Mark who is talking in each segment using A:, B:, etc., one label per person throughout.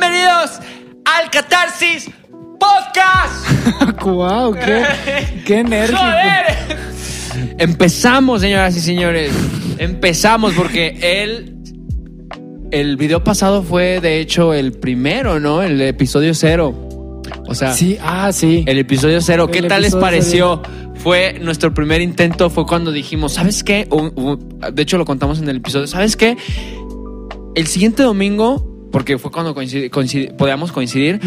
A: Bienvenidos al Catarsis Podcast.
B: ¡Guau! ¡Qué, qué enérgico!
A: ¡Joder! Empezamos, señoras y señores. Empezamos porque el el video pasado fue de hecho el primero, ¿no? El episodio cero. O sea,
B: Sí, ah, sí.
A: el episodio cero. ¿Qué
B: El
A: tal les pareció? Fue nuestro primer intento, fue cuando dijimos, ¿sabes qué? Un- un- de hecho, lo contamos en el episodio. ¿Sabes qué? El siguiente domingo, porque fue cuando coincidi- coincidi- podíamos coincidir,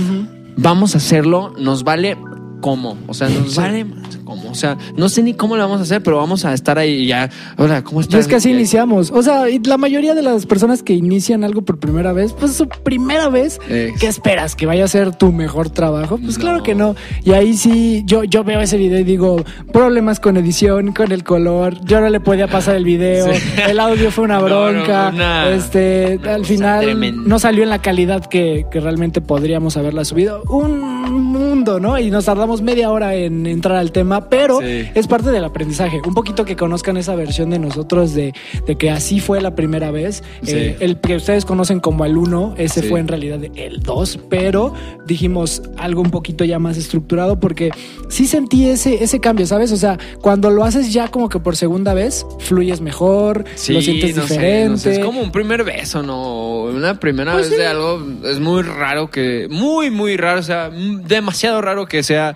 A: vamos a hacerlo, nos vale cómo. O sea, nos
B: Sí.
A: vale más cómo. O sea, no sé ni cómo lo vamos a hacer, pero vamos a estar ahí ya. Hola, ¿cómo estás?
B: es que así iniciamos. O sea, la mayoría de las personas que inician algo por primera vez, pues su primera vez, ¿qué esperas? ¿Que vaya a ser tu mejor trabajo? Pues
A: No.
B: claro que no. Y ahí sí, yo, yo veo ese video y digo, problemas con edición, con el color. Yo no le podía pasar el video.
A: Sí.
B: El audio fue una
A: No, no,
B: bronca.
A: una-
B: este,
A: una
B: al final
A: tremenda.
B: no salió en la calidad que, que realmente podríamos haberla subido. Un mundo, ¿no? Y nos tardamos media hora en entrar al tema, pero
A: Sí.
B: es parte del aprendizaje. Un poquito que conozcan esa versión de nosotros de, de que así fue la primera vez.
A: Sí.
B: Eh, el que ustedes conocen como el 1, ese
A: Sí.
B: fue en realidad el 2, pero dijimos algo un poquito ya más estructurado porque sí sentí ese, ese cambio, ¿sabes? O sea, cuando lo haces ya como que por segunda vez, fluyes mejor, lo sientes
A: no sé,
B: diferente.
A: no sé, es como un primer beso, ¿no? Una primera
B: Pues
A: vez de algo es muy raro que, muy, muy raro, o sea, demasiado raro que sea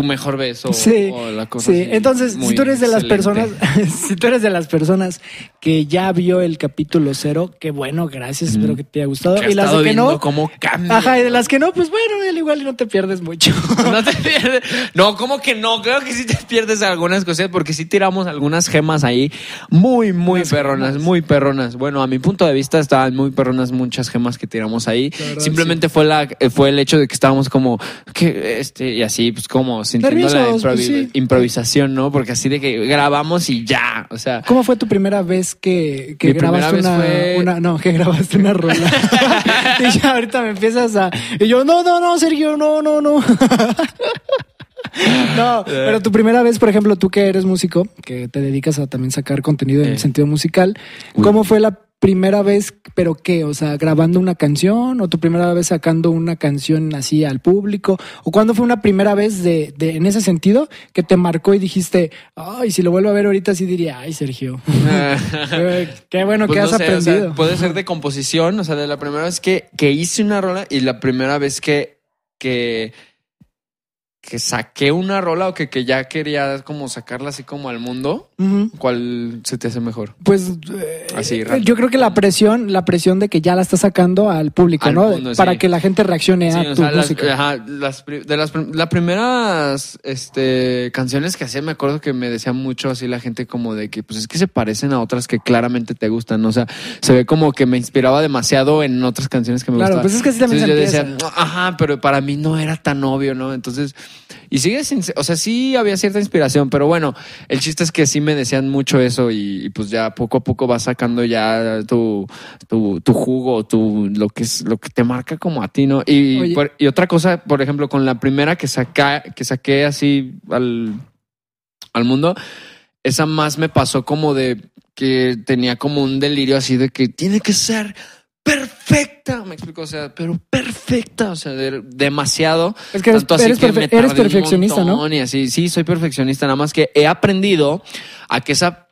A: tu mejor beso
B: Sí,
A: o la cosa
B: sí.
A: así,
B: Entonces, si tú eres de las
A: excelente.
B: personas, si tú eres de las personas que ya vio el capítulo cero, qué bueno, gracias, espero que te haya gustado.
A: Que
B: y las de que no,
A: cómo cambia.
B: ajá, y de las que no, pues bueno, al igual y no te pierdes mucho.
A: No te pierdes. No, ¿cómo que no? Creo que sí te pierdes algunas cosas porque sí tiramos algunas gemas ahí muy, muy
B: Unas
A: perronas,
B: gemas.
A: muy perronas. Bueno, a mi punto de vista estaban muy perronas muchas gemas que tiramos ahí.
B: Verdad,
A: Simplemente fue la fue el hecho de que estábamos como que este y así pues como sintiendo la improvi-
B: pues, sí.
A: improvisación, ¿no? Porque así de que grabamos y ya, o sea,
B: ¿Cómo fue tu primera vez que, que grabaste
A: vez
B: una,
A: fue-
B: una- no, que grabaste una rola? y ya ahorita me empiezas a y yo, no, no, no, Sergio, no, no, no. No, pero tu primera vez, por ejemplo, tú que eres músico, que te dedicas a también sacar contenido en
A: Eh.
B: el sentido musical, ¿cómo fue la primera vez, pero qué? O sea, grabando una canción o tu primera vez sacando una canción así al público? ¿O cuándo fue una primera vez de, de- en ese sentido que te marcó y dijiste, ay, si lo vuelvo a ver ahorita sí diría, ay, Sergio, eh, qué bueno
A: Pues
B: que has
A: o sea,
B: aprendido.
A: puede ser de composición, o sea, de la primera vez que, que hice una rola y la primera vez que, que, que saqué una rola o que, que ya quería como sacarla así como al mundo. ¿Cuál se te hace mejor?
B: Pues eh,
A: Así, random.
B: yo creo que la presión, la presión de que ya la estás sacando al público,
A: Al
B: ¿no?
A: mundo,
B: Para
A: sí.
B: que la gente reaccione
A: Sí,
B: a tu
A: sea, las,
B: música.
A: ajá, las de las, las primeras este, canciones que hacía, me acuerdo que me decían mucho así la gente como de que, pues es que se parecen a otras que claramente te gustan, ¿no? o sea, se ve como que me inspiraba demasiado en otras canciones que me
B: Claro,
A: gustaban.
B: pues es que así también
A: Entonces
B: se
A: yo decía, ajá, pero para mí no era tan obvio, ¿no? Entonces, y sigue sin, o sea, sí había cierta inspiración, pero bueno, el chiste es que sí me decían mucho eso y, y pues ya poco a poco vas sacando ya tu, tu, tu jugo, tu, lo que es, lo que te marca como a ti, ¿no? Y, por- y otra cosa, por ejemplo, con la primera que saca, que saqué así al, al mundo, esa más me pasó como de que tenía como un delirio así de que tiene que ser perfecta, me explico, o sea, pero perfecta, o sea, de- demasiado.
B: Es que eres,
A: Tanto así
B: eres
A: que
B: perfe-
A: me
B: eres perfeccionista, ¿no?
A: Y así, sí, soy perfeccionista, nada más que he aprendido a que esa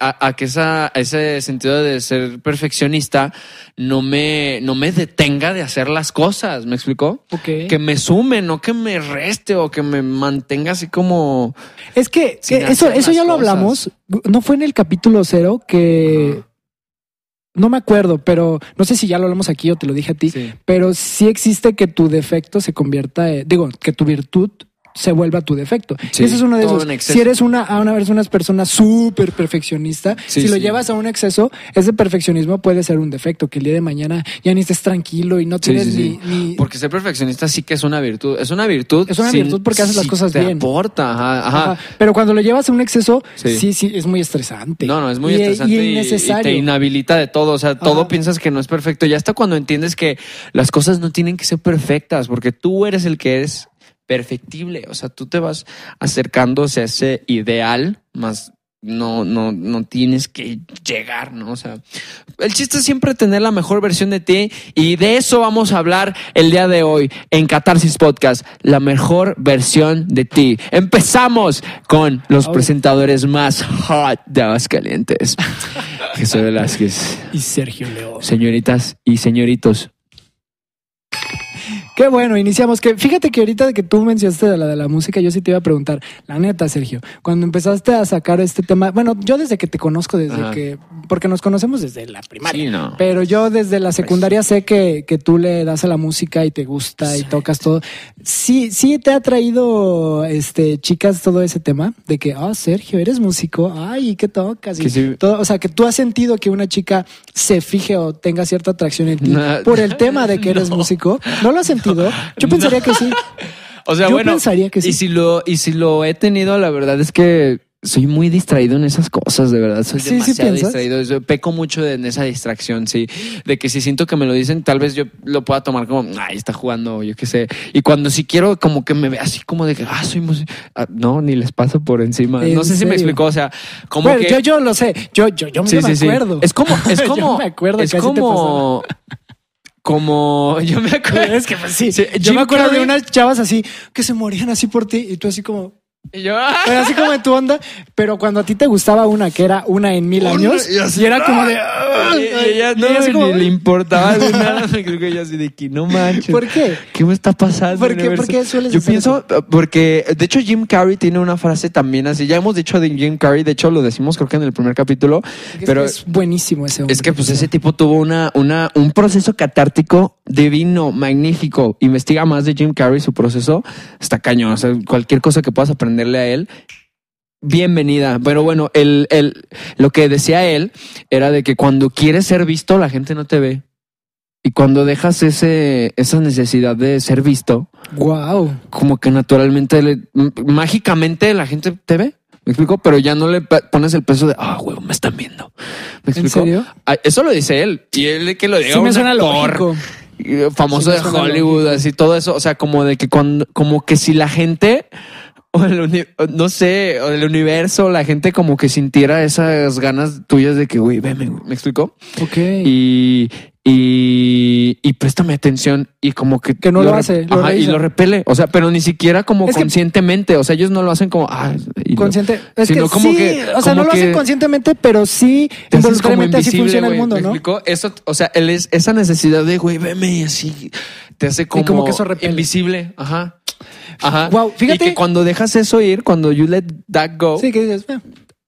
A: a, a que esa, ese sentido de ser perfeccionista no me, no me detenga de hacer las cosas, ¿me explicó? Que me sume, no que me reste o que me mantenga así como...
B: Es que, eso, eso ya lo hablamos. No fue en el capítulo cero que. No me acuerdo, pero no sé si ya lo hablamos aquí o te lo dije a ti.
A: Sí.
B: Pero sí existe que tu defecto se convierta, en- digo, que tu virtud se vuelva tu defecto.
A: Sí,
B: y ese es uno de
A: todo
B: esos. Si eres una, a una vez una persona súper perfeccionista,
A: Sí,
B: si lo
A: sí.
B: llevas a un exceso, ese perfeccionismo puede ser un defecto, que el día de mañana ya ni estés tranquilo y no tienes
A: sí, sí.
B: ni, ni-
A: Porque ser perfeccionista sí que es una virtud. Es una virtud.
B: Es una virtud porque haces las cosas
A: te
B: bien.
A: aporta, ajá, ajá.
B: Ajá. Pero cuando lo llevas a un exceso, sí,
A: Sí.
B: sí, es muy estresante.
A: No, no, es muy
B: Y-
A: estresante
B: y,
A: y, y
B: innecesario.
A: te inhabilita de todo. O sea, todo
B: Ajá.
A: piensas que no es perfecto. Ya hasta cuando entiendes que las cosas no tienen que ser perfectas, porque tú eres el que eres perfectible. O sea, tú te vas acercando hacia ese ideal más no, no, no tienes que llegar, ¿no? O sea, el chiste es siempre tener la mejor versión de ti y de eso vamos a hablar el día de hoy en Catarsis Podcast, la mejor versión de ti. Empezamos con los
B: Oh.
A: presentadores más hot de Aguascalientes. Jesús Velázquez,
B: Y Sergio León.
A: señoritas y señoritos.
B: Qué bueno, iniciamos. Que fíjate que ahorita que tú mencionaste de la de la música, yo sí te iba a preguntar, la neta, Sergio, cuando empezaste a sacar este tema, bueno, yo desde que te conozco, desde
A: Ajá.
B: que, porque nos conocemos desde la primaria.
A: Sí, no.
B: Pero yo desde la secundaria sé que, que tú le das a la música y te gusta y tocas todo. Sí, sí te ha traído este chicas todo ese tema de que, ah, Sergio, eres músico, ay, ¿qué tocas? Y
A: Que sí.
B: todo, o sea, que tú has sentido que una chica se fije o tenga cierta atracción en ti
A: No.
B: por el tema de que eres
A: No.
B: músico. ¿No lo has sentido? Yo pensaría que sí.
A: O sea,
B: Yo
A: bueno,
B: pensaría que sí.
A: y si lo y si lo he tenido, la verdad es que soy muy distraído en esas cosas, de verdad. Soy
B: Sí,
A: demasiado distraído. Yo peco mucho de- en esa distracción, sí. De que si siento que me lo dicen, tal vez yo lo pueda tomar como, ay, está jugando, yo qué sé. Y cuando sí quiero como que me ve así como de que, ah, soy músico. Ah, no, ni les paso por encima.
B: ¿En
A: No sé si me explicó, o sea, como
B: Bueno,
A: que...
B: yo, yo lo sé. Yo, yo, yo,
A: Sí,
B: yo me acuerdo.
A: Es como, es
B: Yo
A: como,
B: me acuerdo
A: es como, como, yo me acuerdo.
B: Es que pues, sí.
A: Sí,
B: yo
A: Jim
B: me acuerdo de unas chavas así que se morían así por ti y tú así como,
A: Y yo, ah.
B: pero así como en tu onda, pero cuando a ti te gustaba una que era una en mil años
A: y así,
B: y era como de
A: Y- y ella
B: y
A: no
B: así como,
A: ni le importaba de nada. Creo que ella así de que no manches.
B: ¿Por qué?
A: ¿Qué me está pasando?
B: ¿Por qué? ¿Por qué sueles
A: Yo
B: hacer
A: pienso, porque de hecho Jim Carrey tiene una frase también así. Ya hemos dicho de Jim Carrey, de hecho lo decimos creo que en el primer capítulo,
B: Es
A: pero
B: es buenísimo ese hombre.
A: es que pues ese tipo tuvo una, una, un proceso catártico divino, magnífico. Investiga más de Jim Carrey, su proceso está cañón. O sea, cualquier cosa que puedas aprenderle a él, bienvenida. Pero bueno, el, el, lo que decía él era de que cuando quieres ser visto, la gente no te ve. Y cuando dejas ese, esa necesidad de ser visto,
B: Wow.
A: como que naturalmente, le- mágicamente la gente te ve. ¿Me explico? Pero ya no le pones el peso de, ah, huevo, me están viendo. ¿Me
B: ¿En
A: explico?
B: serio?
A: Ah, Eso lo dice él. Y él que lo diga
B: Sí me
A: un
B: suena
A: actor, famoso
B: Sí me
A: de Hollywood,
B: lógico.
A: así todo eso. O sea, como de que cuando, como que si la gente, o el no sé, o el universo, la gente como que sintiera esas ganas tuyas de que, güey, veme. ¿me explico?
B: Ok.
A: Y, y, y préstame atención y como que...
B: Que no lo hace, lo
A: Ajá, y lo repele. O sea, pero ni siquiera como
B: Es que-
A: conscientemente. O sea, ellos no lo hacen como... Ah, y lo-
B: Consciente. Es
A: sino
B: que
A: como
B: sí,
A: que-
B: o sea, no lo hacen conscientemente, pero sí involuntariamente así
A: invisible,
B: funciona el
A: güey,
B: mundo,
A: ¿me
B: ¿no?
A: explico? Eso, o sea, él es esa necesidad de, güey, veme y así te hace como,
B: como que eso
A: invisible. Ajá. Ajá.
B: Guau, fíjate-
A: Y que cuando dejas eso ir, cuando you let that go,
B: Sí, que dices, "Eh".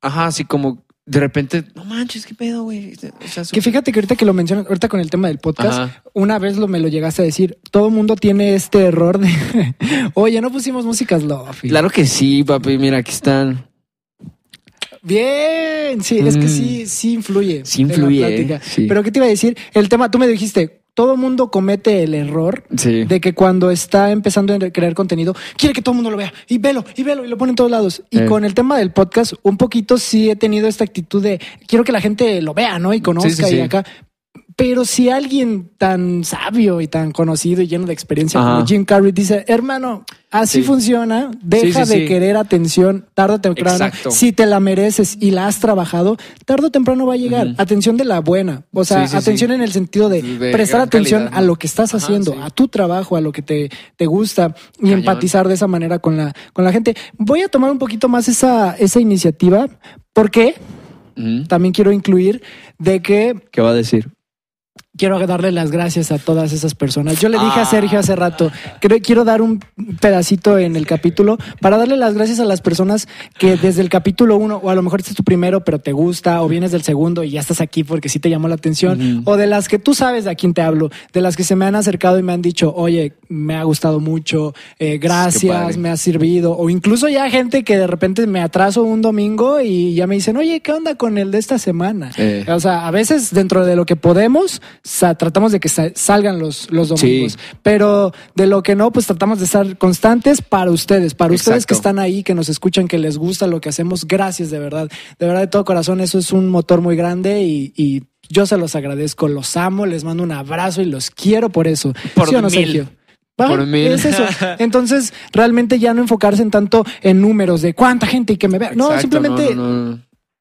A: ajá, así como de repente, no manches, qué pedo, güey. O sea,
B: Que fíjate que ahorita que lo mencionas, ahorita con el tema del podcast,
A: Ajá.
B: una vez lo, me lo llegaste a decir, todo mundo tiene este error de, oye, no pusimos músicas lofi.
A: Claro que sí, papi. Mira, aquí están.
B: Bien, sí, es que
A: Mm.
B: sí, sí influye.
A: Sí influye. ¿eh? Sí.
B: Pero ¿qué te iba a decir? El tema, tú me dijiste, todo mundo comete el error
A: Sí.
B: de que cuando está empezando a crear contenido, quiere que todo el mundo lo vea y velo, y velo, y lo pone en todos lados. Y
A: Eh.
B: con el tema del podcast, un poquito sí he tenido esta actitud de quiero que la gente lo vea, ¿no? Y conozca
A: Sí, sí,
B: y acá. Pero si alguien tan sabio y tan conocido y lleno de experiencia
A: Ajá.
B: como Jim Carrey dice, hermano, así
A: Sí.
B: funciona, deja
A: Sí, sí,
B: de querer atención tarde o temprano.
A: Exacto.
B: Si te la mereces y la has trabajado, tarde o temprano va a llegar. Atención de la buena. O sea, atención en el sentido de,
A: De
B: prestar atención
A: calidad,
B: a lo que estás
A: Ajá,
B: haciendo, a tu trabajo, a lo que te, te gusta y
A: Cañón.
B: empatizar de esa manera con la, con la gente. Voy a tomar un poquito más esa, esa iniciativa porque también quiero incluir de que
A: ¿Qué va a decir?
B: Quiero darle las gracias a todas esas personas. Yo le dije a
A: Ah.
B: Sergio hace rato, creo, quiero dar un pedacito en el capítulo para darle las gracias a las personas que desde el capítulo uno, o a lo mejor este es tu primero, pero te gusta, o vienes del segundo y ya estás aquí porque sí te llamó la atención, o de las que tú sabes de a quién te hablo, de las que se me han acercado y me han dicho, oye, me ha gustado mucho, eh, gracias, me ha servido, o incluso ya gente que de repente me atraso un domingo y ya me dicen, oye, ¿qué onda con el de esta semana?
A: Eh.
B: O sea, a veces dentro de lo que podemos, sa- tratamos de que sa- salgan los, los domingos.
A: Sí.
B: Pero de lo que no, pues tratamos de estar constantes para ustedes, para ustedes que están ahí, que nos escuchan, que les gusta lo que hacemos. Gracias, de verdad. De verdad, de todo corazón, eso es un motor muy grande y, y yo se los agradezco, los amo, les mando un abrazo y los quiero por eso.
A: Por
B: ¿Sí o no,
A: mil.
B: Sergio?
A: Por mil.
B: Es eso. Entonces, realmente ya no enfocarse en tanto en números de cuánta gente y que me vea. No,
A: Exacto,
B: simplemente
A: no, no, no.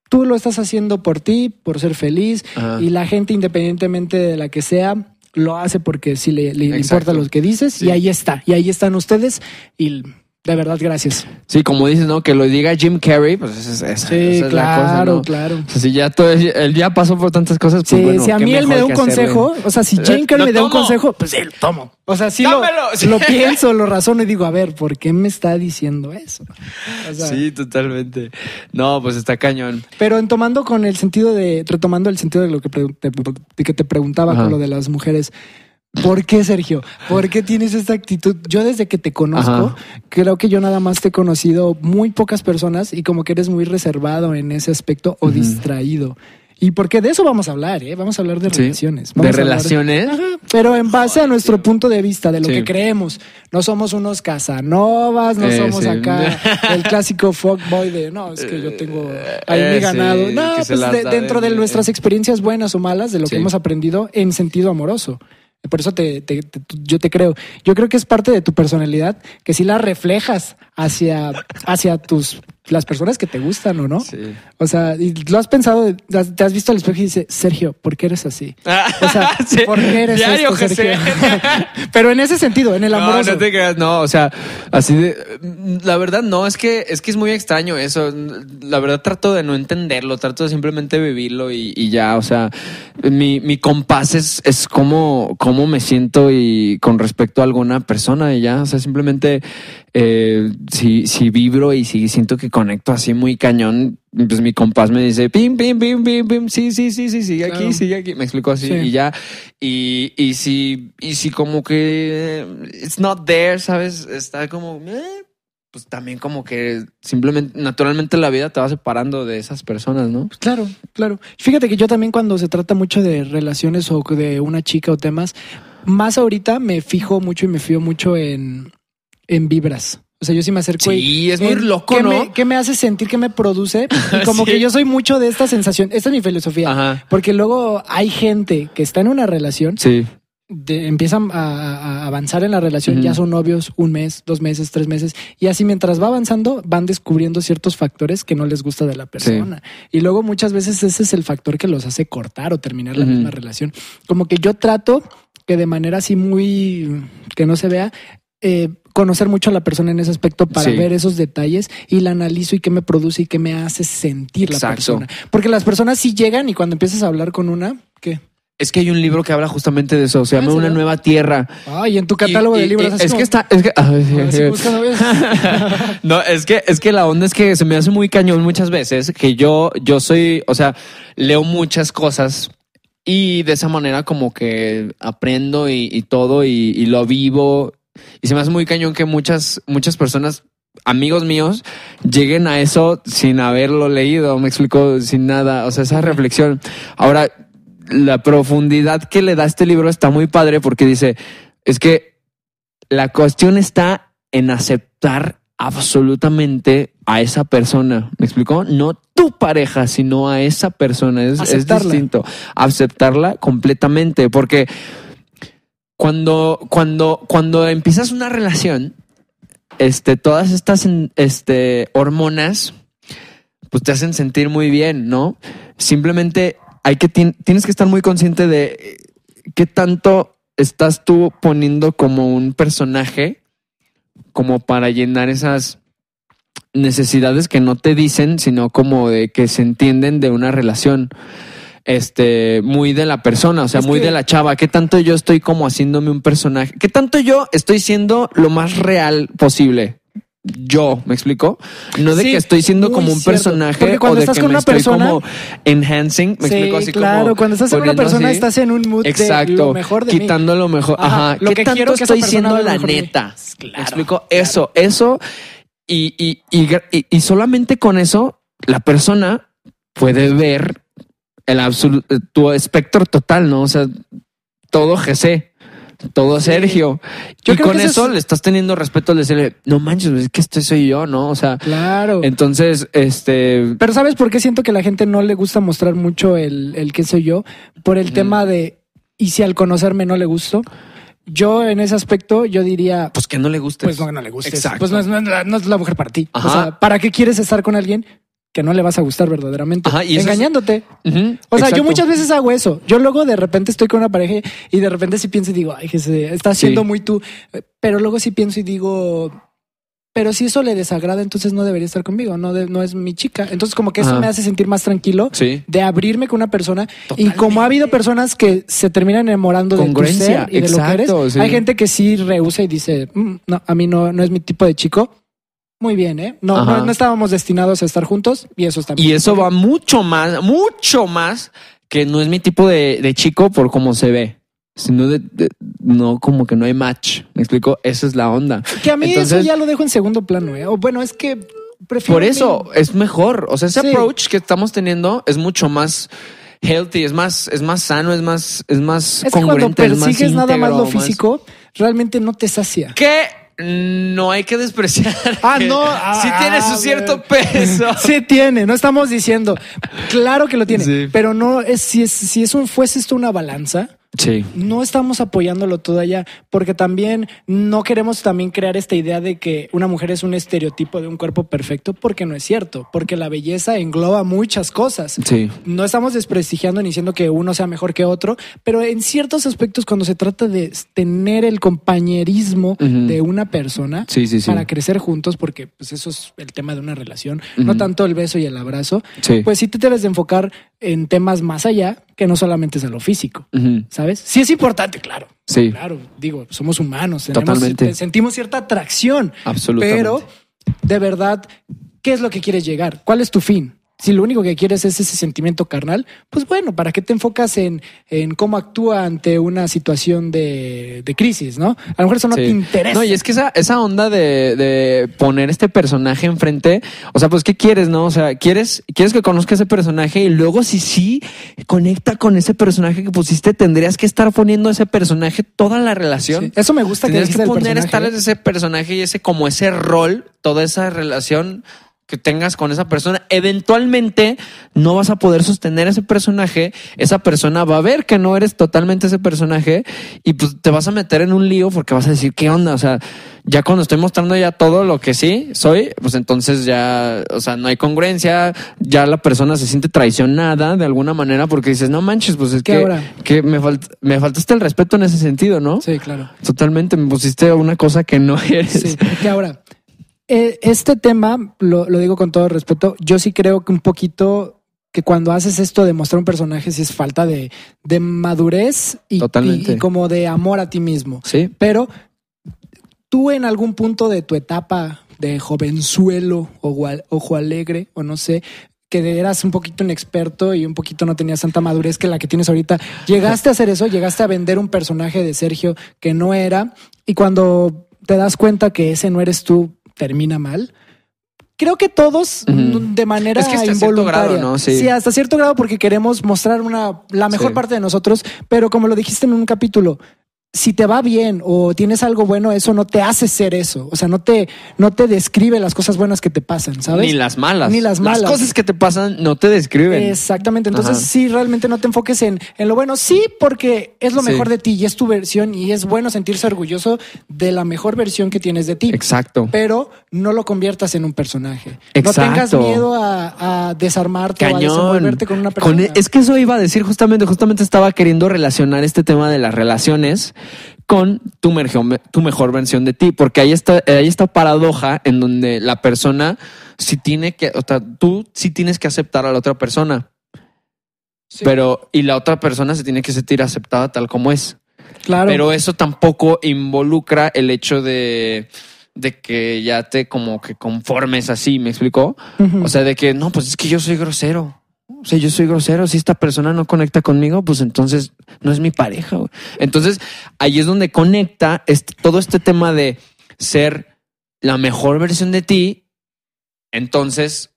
B: Tú lo estás haciendo por ti, por ser feliz,
A: Ajá.
B: y la gente, independientemente de la que sea, lo hace porque sí le, importa lo que dices,
A: Sí.
B: y ahí está, y ahí están ustedes, y de verdad, gracias.
A: Sí, como dices, ¿no? Que lo diga Jim Carrey, pues esa, es- esa-
B: Sí,
A: esa es la cosa,
B: claro,
A: ¿no?
B: claro.
A: O sea, si ya todo, él ya pasó por tantas cosas, pues
B: Sí,
A: bueno,
B: si a mí él me da un
A: hacerle.
B: consejo, o sea, si
A: Eh,
B: Jane Carrey me da un consejo, pues sí, lo tomo. O sea, sí lo, lo pienso, lo razono y digo, a ver, ¿por qué me está diciendo eso? O sea,
A: Sí, totalmente. No, pues está cañón.
B: Pero en tomando con el sentido de, retomando el sentido de lo que, pre- te, de que te preguntaba
A: Ajá.
B: con lo de las mujeres. ¿Por qué, Sergio? ¿Por qué tienes esta actitud? Yo desde que te conozco,
A: Ajá.
B: creo que yo nada más te he conocido muy pocas personas y como que eres muy reservado en ese aspecto o distraído. Y porque de eso vamos a hablar, ¿eh? Vamos a hablar de
A: Sí.
B: relaciones.
A: ¿De
B: Vamos
A: relaciones?
B: Ajá, pero en base a nuestro punto de vista, de lo
A: Sí.
B: que creemos. No somos unos casanovas, no
A: Eh,
B: somos
A: sí.
B: acá el clásico fuckboy de no, es que yo tengo ahí
A: Eh,
B: mi
A: sí,
B: ganado. no, pues de- dentro de nuestras experiencias buenas o malas, de lo que hemos aprendido en sentido amoroso. Por eso te, te- te- yo te creo. Yo creo que es parte de tu personalidad que si la reflejas hacia, hacia tus las personas que te gustan o no.
A: Sí.
B: O sea, y lo has pensado, te has visto al espejo y dices, Sergio, ¿por qué eres así? O sea,
A: Sí.
B: ¿por qué eres
A: Diario,
B: esto, Sergio? Pero en ese sentido, en el
A: No,
B: amoroso.
A: no te creas, no, o sea, así de, la verdad no, es que es que es muy extraño eso. La verdad trato de no entenderlo, trato de simplemente vivirlo y, y ya, o sea, mi, mi compás es, es cómo, cómo me siento y con respecto a alguna persona y ya, o sea, simplemente eh, si, si vibro y si siento que conecto así muy cañón, pues mi compás me dice pim, pim, pim, pim, pim, sí, sí, sí, sí, sigue
B: Claro.
A: aquí, sigue aquí. Me explico así
B: Sí.
A: y ya. Y, y si, y si como que it's not there, ¿sabes? Está como, eh, pues también como que simplemente, naturalmente la vida te va separando de esas personas, ¿no?
B: Claro, claro. Fíjate que yo también cuando se trata mucho de relaciones o de una chica o temas, más ahorita me fijo mucho y me fío mucho en, en vibras. O sea, yo sí me acerco y...
A: Sí, es muy loco,
B: ¿qué
A: ¿no?
B: Me, ¿Qué me hace sentir? ¿Qué me produce? Y como
A: Sí.
B: que yo soy mucho de esta sensación. Esta es mi filosofía.
A: Ajá.
B: Porque luego hay gente que está en una relación,
A: Sí.
B: de- empiezan a, a avanzar en la relación, ya son novios un mes, dos meses, tres meses, y así mientras va avanzando van descubriendo ciertos factores que no les gusta de la persona. Y luego muchas veces ese es el factor que los hace cortar o terminar la misma relación. Como que yo trato que de manera así muy que no se vea. eh, conocer mucho a la persona en ese aspecto para
A: Sí.
B: ver esos detalles y la analizo y qué me produce y qué me hace sentir la persona. Porque las personas sí llegan y cuando empiezas a hablar con una, ¿qué?
A: Es que hay un libro que habla justamente de eso, se llama
B: Ah, ¿en
A: Una? Nueva Tierra.
B: Ay, en tu catálogo
A: Y-
B: de libros.
A: y- es
B: como-
A: que está, es que, ay,
B: novios.
A: No, es que, es que la onda es que se me hace muy cañón muchas veces que yo, yo soy, o sea, leo muchas cosas y de esa manera como que aprendo y, y todo y, y lo vivo. Y se me hace muy cañón que muchas, muchas personas, amigos míos, lleguen a eso sin haberlo leído, me explico, sin nada, o sea, esa reflexión. Ahora, la profundidad que le da este libro está muy padre porque dice, es que la cuestión está en aceptar absolutamente a esa persona. ¿Me explicó? No tu pareja, sino a esa persona. Es, es distinto. Aceptarla completamente. Porque cuando, cuando, cuando empiezas una relación, este, todas estas este, hormonas, pues te hacen sentir muy bien, ¿no? Simplemente hay que tien- tienes que estar muy consciente de eh, qué tanto estás tú poniendo como un personaje como para llenar esas necesidades que no te dicen, sino como de que se entienden de una relación este muy de la persona, o sea,
B: Es
A: muy
B: que-
A: de la chava, qué tanto yo estoy como haciéndome un personaje, qué tanto yo estoy siendo lo más real posible. Yo, ¿me explico? No de
B: Sí,
A: que estoy siendo como un
B: cierto.
A: personaje
B: Porque cuando
A: o de
B: estás
A: que
B: con
A: me
B: una
A: estoy
B: persona-
A: como enhancing, me
B: Sí,
A: explico así
B: claro.
A: como
B: Cuando estás en una persona,
A: así.
B: estás en un mood de
A: Exacto,
B: lo mejor de mí.
A: quitando lo mejor.
B: Ajá,
A: Ajá,
B: lo
A: ¿qué
B: que
A: tanto
B: que
A: estoy siendo la neta?
B: Claro,
A: Me explico
B: claro.
A: eso, eso y, y- y solamente con eso la persona puede ver el absolu- tu espectro total, ¿no? O sea, todo GC, todo Sergio.
B: Yo
A: y
B: creo
A: con
B: que
A: eso
B: es-
A: le estás teniendo respeto al decirle, no manches, es que este soy yo, ¿no? O sea,
B: Claro.
A: entonces, este,
B: Pero ¿sabes por qué siento que a la gente no le gusta mostrar mucho el, el qué soy yo? Por el tema de, ¿y si al conocerme no le gusto? Yo en ese aspecto, yo diría,
A: pues que no le guste.
B: pues no, no le gusta.
A: Exacto.
B: Pues no es, no la, no es la mujer para ti. O
A: Ajá.
B: sea, ¿para qué quieres estar con alguien que no le vas a gustar verdaderamente.
A: Ajá, y eso es-
B: engañándote. O sea, yo muchas veces hago eso. Yo luego de repente estoy con una pareja y de repente sí pienso y digo, ay, que se está siendo
A: Sí.
B: muy tú. Pero luego sí pienso y digo, pero si eso le desagrada, entonces no debería estar conmigo, no, de- no es mi chica. Entonces como que eso
A: Ajá.
B: me hace sentir más tranquilo
A: Sí.
B: de abrirme con una persona. Y como ha habido personas que se terminan enamorando de tu ser y de lo que eres,
A: sí.
B: hay gente que sí rehúsa y dice, "Mm, no, a mí no, no es mi tipo de chico. Muy bien, ¿eh? No, no, no estábamos destinados a estar juntos y eso está
A: Y
B: bien.
A: eso va mucho más, mucho más que no es mi tipo de, de chico por cómo se ve. Sino de, de- no como que no hay match. ¿Me explico? Esa es la onda.
B: Que a mí
A: Entonces-
B: eso ya lo dejo en segundo plano, ¿eh? O bueno, es que prefiero.
A: Por eso es mejor. O sea, ese
B: Sí.
A: approach que estamos teniendo es mucho más healthy, es más, es más sano, es más, es más
B: Es que cuando
A: congruente, es más
B: persigues nada más lo físico, realmente no te sacia.
A: Que no hay que despreciar.
B: Ah,
A: que
B: no.
A: Sí
B: Ah,
A: tiene su
B: güey.
A: cierto peso.
B: Sí tiene, no estamos diciendo. Claro que lo tiene,
A: Sí.
B: pero no es si es si es un fuese esto una balanza,
A: Sí.
B: no estamos apoyándolo todo allá, porque también no queremos también crear esta idea de que una mujer es un estereotipo de un cuerpo perfecto, porque no es cierto, porque la belleza engloba muchas cosas.
A: Sí.
B: No estamos desprestigiando ni diciendo que uno sea mejor que otro, pero en ciertos aspectos cuando se trata de tener el compañerismo de una persona
A: Sí,
B: para crecer juntos, porque pues eso es el tema de una relación, no tanto el beso y el abrazo,
A: Sí.
B: pues sí te debes de enfocar en temas más allá que no solamente es en lo físico. Sí es importante, claro.
A: Sí.
B: Claro, digo, somos humanos, tenemos-
A: Totalmente.
B: sentimos cierta atracción,
A: Absolutamente.
B: pero de verdad, ¿qué es lo que quieres llegar? ¿Cuál es tu fin? Si lo único que quieres es ese sentimiento carnal, pues bueno, ¿para qué te enfocas en, en cómo actúa ante una situación de, de crisis, no? A lo mejor eso no
A: Sí.
B: te interesa.
A: No, y es que esa, esa onda de, de poner este personaje enfrente, o sea, pues, ¿qué quieres, no? O sea, quieres, quieres que conozca ese personaje y luego, si sí conecta con ese personaje que pusiste, tendrías que estar poniendo ese personaje toda la relación.
B: Sí. Eso me gusta que
A: Tendrías que
B: del
A: poner estar ese personaje y ese, como ese rol, toda esa relación que tengas con esa persona. Eventualmente no vas a poder sostener ese personaje. Esa persona va a ver que no eres totalmente ese personaje y pues te vas a meter en un lío porque vas a decir, ¿qué onda? O sea, ya cuando estoy mostrando ya todo lo que sí soy, pues entonces ya, o sea, no hay congruencia, ya la persona se siente traicionada de alguna manera porque dices, no manches, pues es
B: ¿Qué
A: que,
B: ahora?
A: que me, falt- me faltaste el respeto en ese sentido, ¿no?
B: Sí, claro.
A: Totalmente, me pusiste una cosa que no eres.
B: Sí, que ahora, este tema, lo, lo digo con todo respeto, yo sí creo que un poquito que cuando haces esto de mostrar un personaje, sí es falta de, de madurez y, y- y como de amor a ti mismo.
A: Sí.
B: Pero tú en algún punto de tu etapa de jovenzuelo o ojo alegre o no sé, que eras un poquito inexperto y un poquito no tenías tanta madurez que la que tienes ahorita, llegaste a hacer eso, llegaste a vender un personaje de Sergio que no era y cuando te das cuenta que ese no eres tú, termina mal. Creo que todos de manera
A: Es que hasta cierto
B: involuntaria.
A: grado, ¿no? Sí.
B: hasta cierto grado porque queremos mostrar una la mejor
A: Sí.
B: parte de nosotros, pero como lo dijiste en un capítulo, si te va bien o tienes algo bueno, eso no te hace ser eso. O sea, no te, no te describe las cosas buenas que te pasan, ¿sabes?
A: Ni las malas.
B: Ni las malas.
A: cosas que te pasan no te describen.
B: Exactamente. Entonces,
A: Ajá.
B: sí, realmente no te enfoques en, en lo bueno. Sí, porque es lo
A: Sí.
B: mejor de ti y es tu versión y es bueno sentirse orgulloso de la mejor versión que tienes de ti.
A: Exacto.
B: Pero no lo conviertas en un personaje.
A: Exacto.
B: No tengas miedo a, a desarmarte o a
A: Cañón.
B: desenvolverte con una persona.
A: Con- e, es que eso iba a decir justamente, justamente estaba queriendo relacionar este tema de las relaciones con tu mejor, tu mejor versión de ti, porque ahí está, hay esta paradoja en donde la persona sí tiene que, o sea, tú sí tienes que aceptar a la otra persona,
B: Sí.
A: pero y la otra persona se tiene que sentir aceptada tal como es.
B: claro.
A: Pero eso tampoco involucra el hecho de, de que ya te como que conformes así, ¿me explicó? O sea, de que no, pues es que yo soy grosero. O sea, yo soy grosero. Si esta persona no conecta conmigo, pues entonces no es mi pareja. güey. Entonces ahí es donde conecta este- todo este tema de ser la mejor versión de ti. Entonces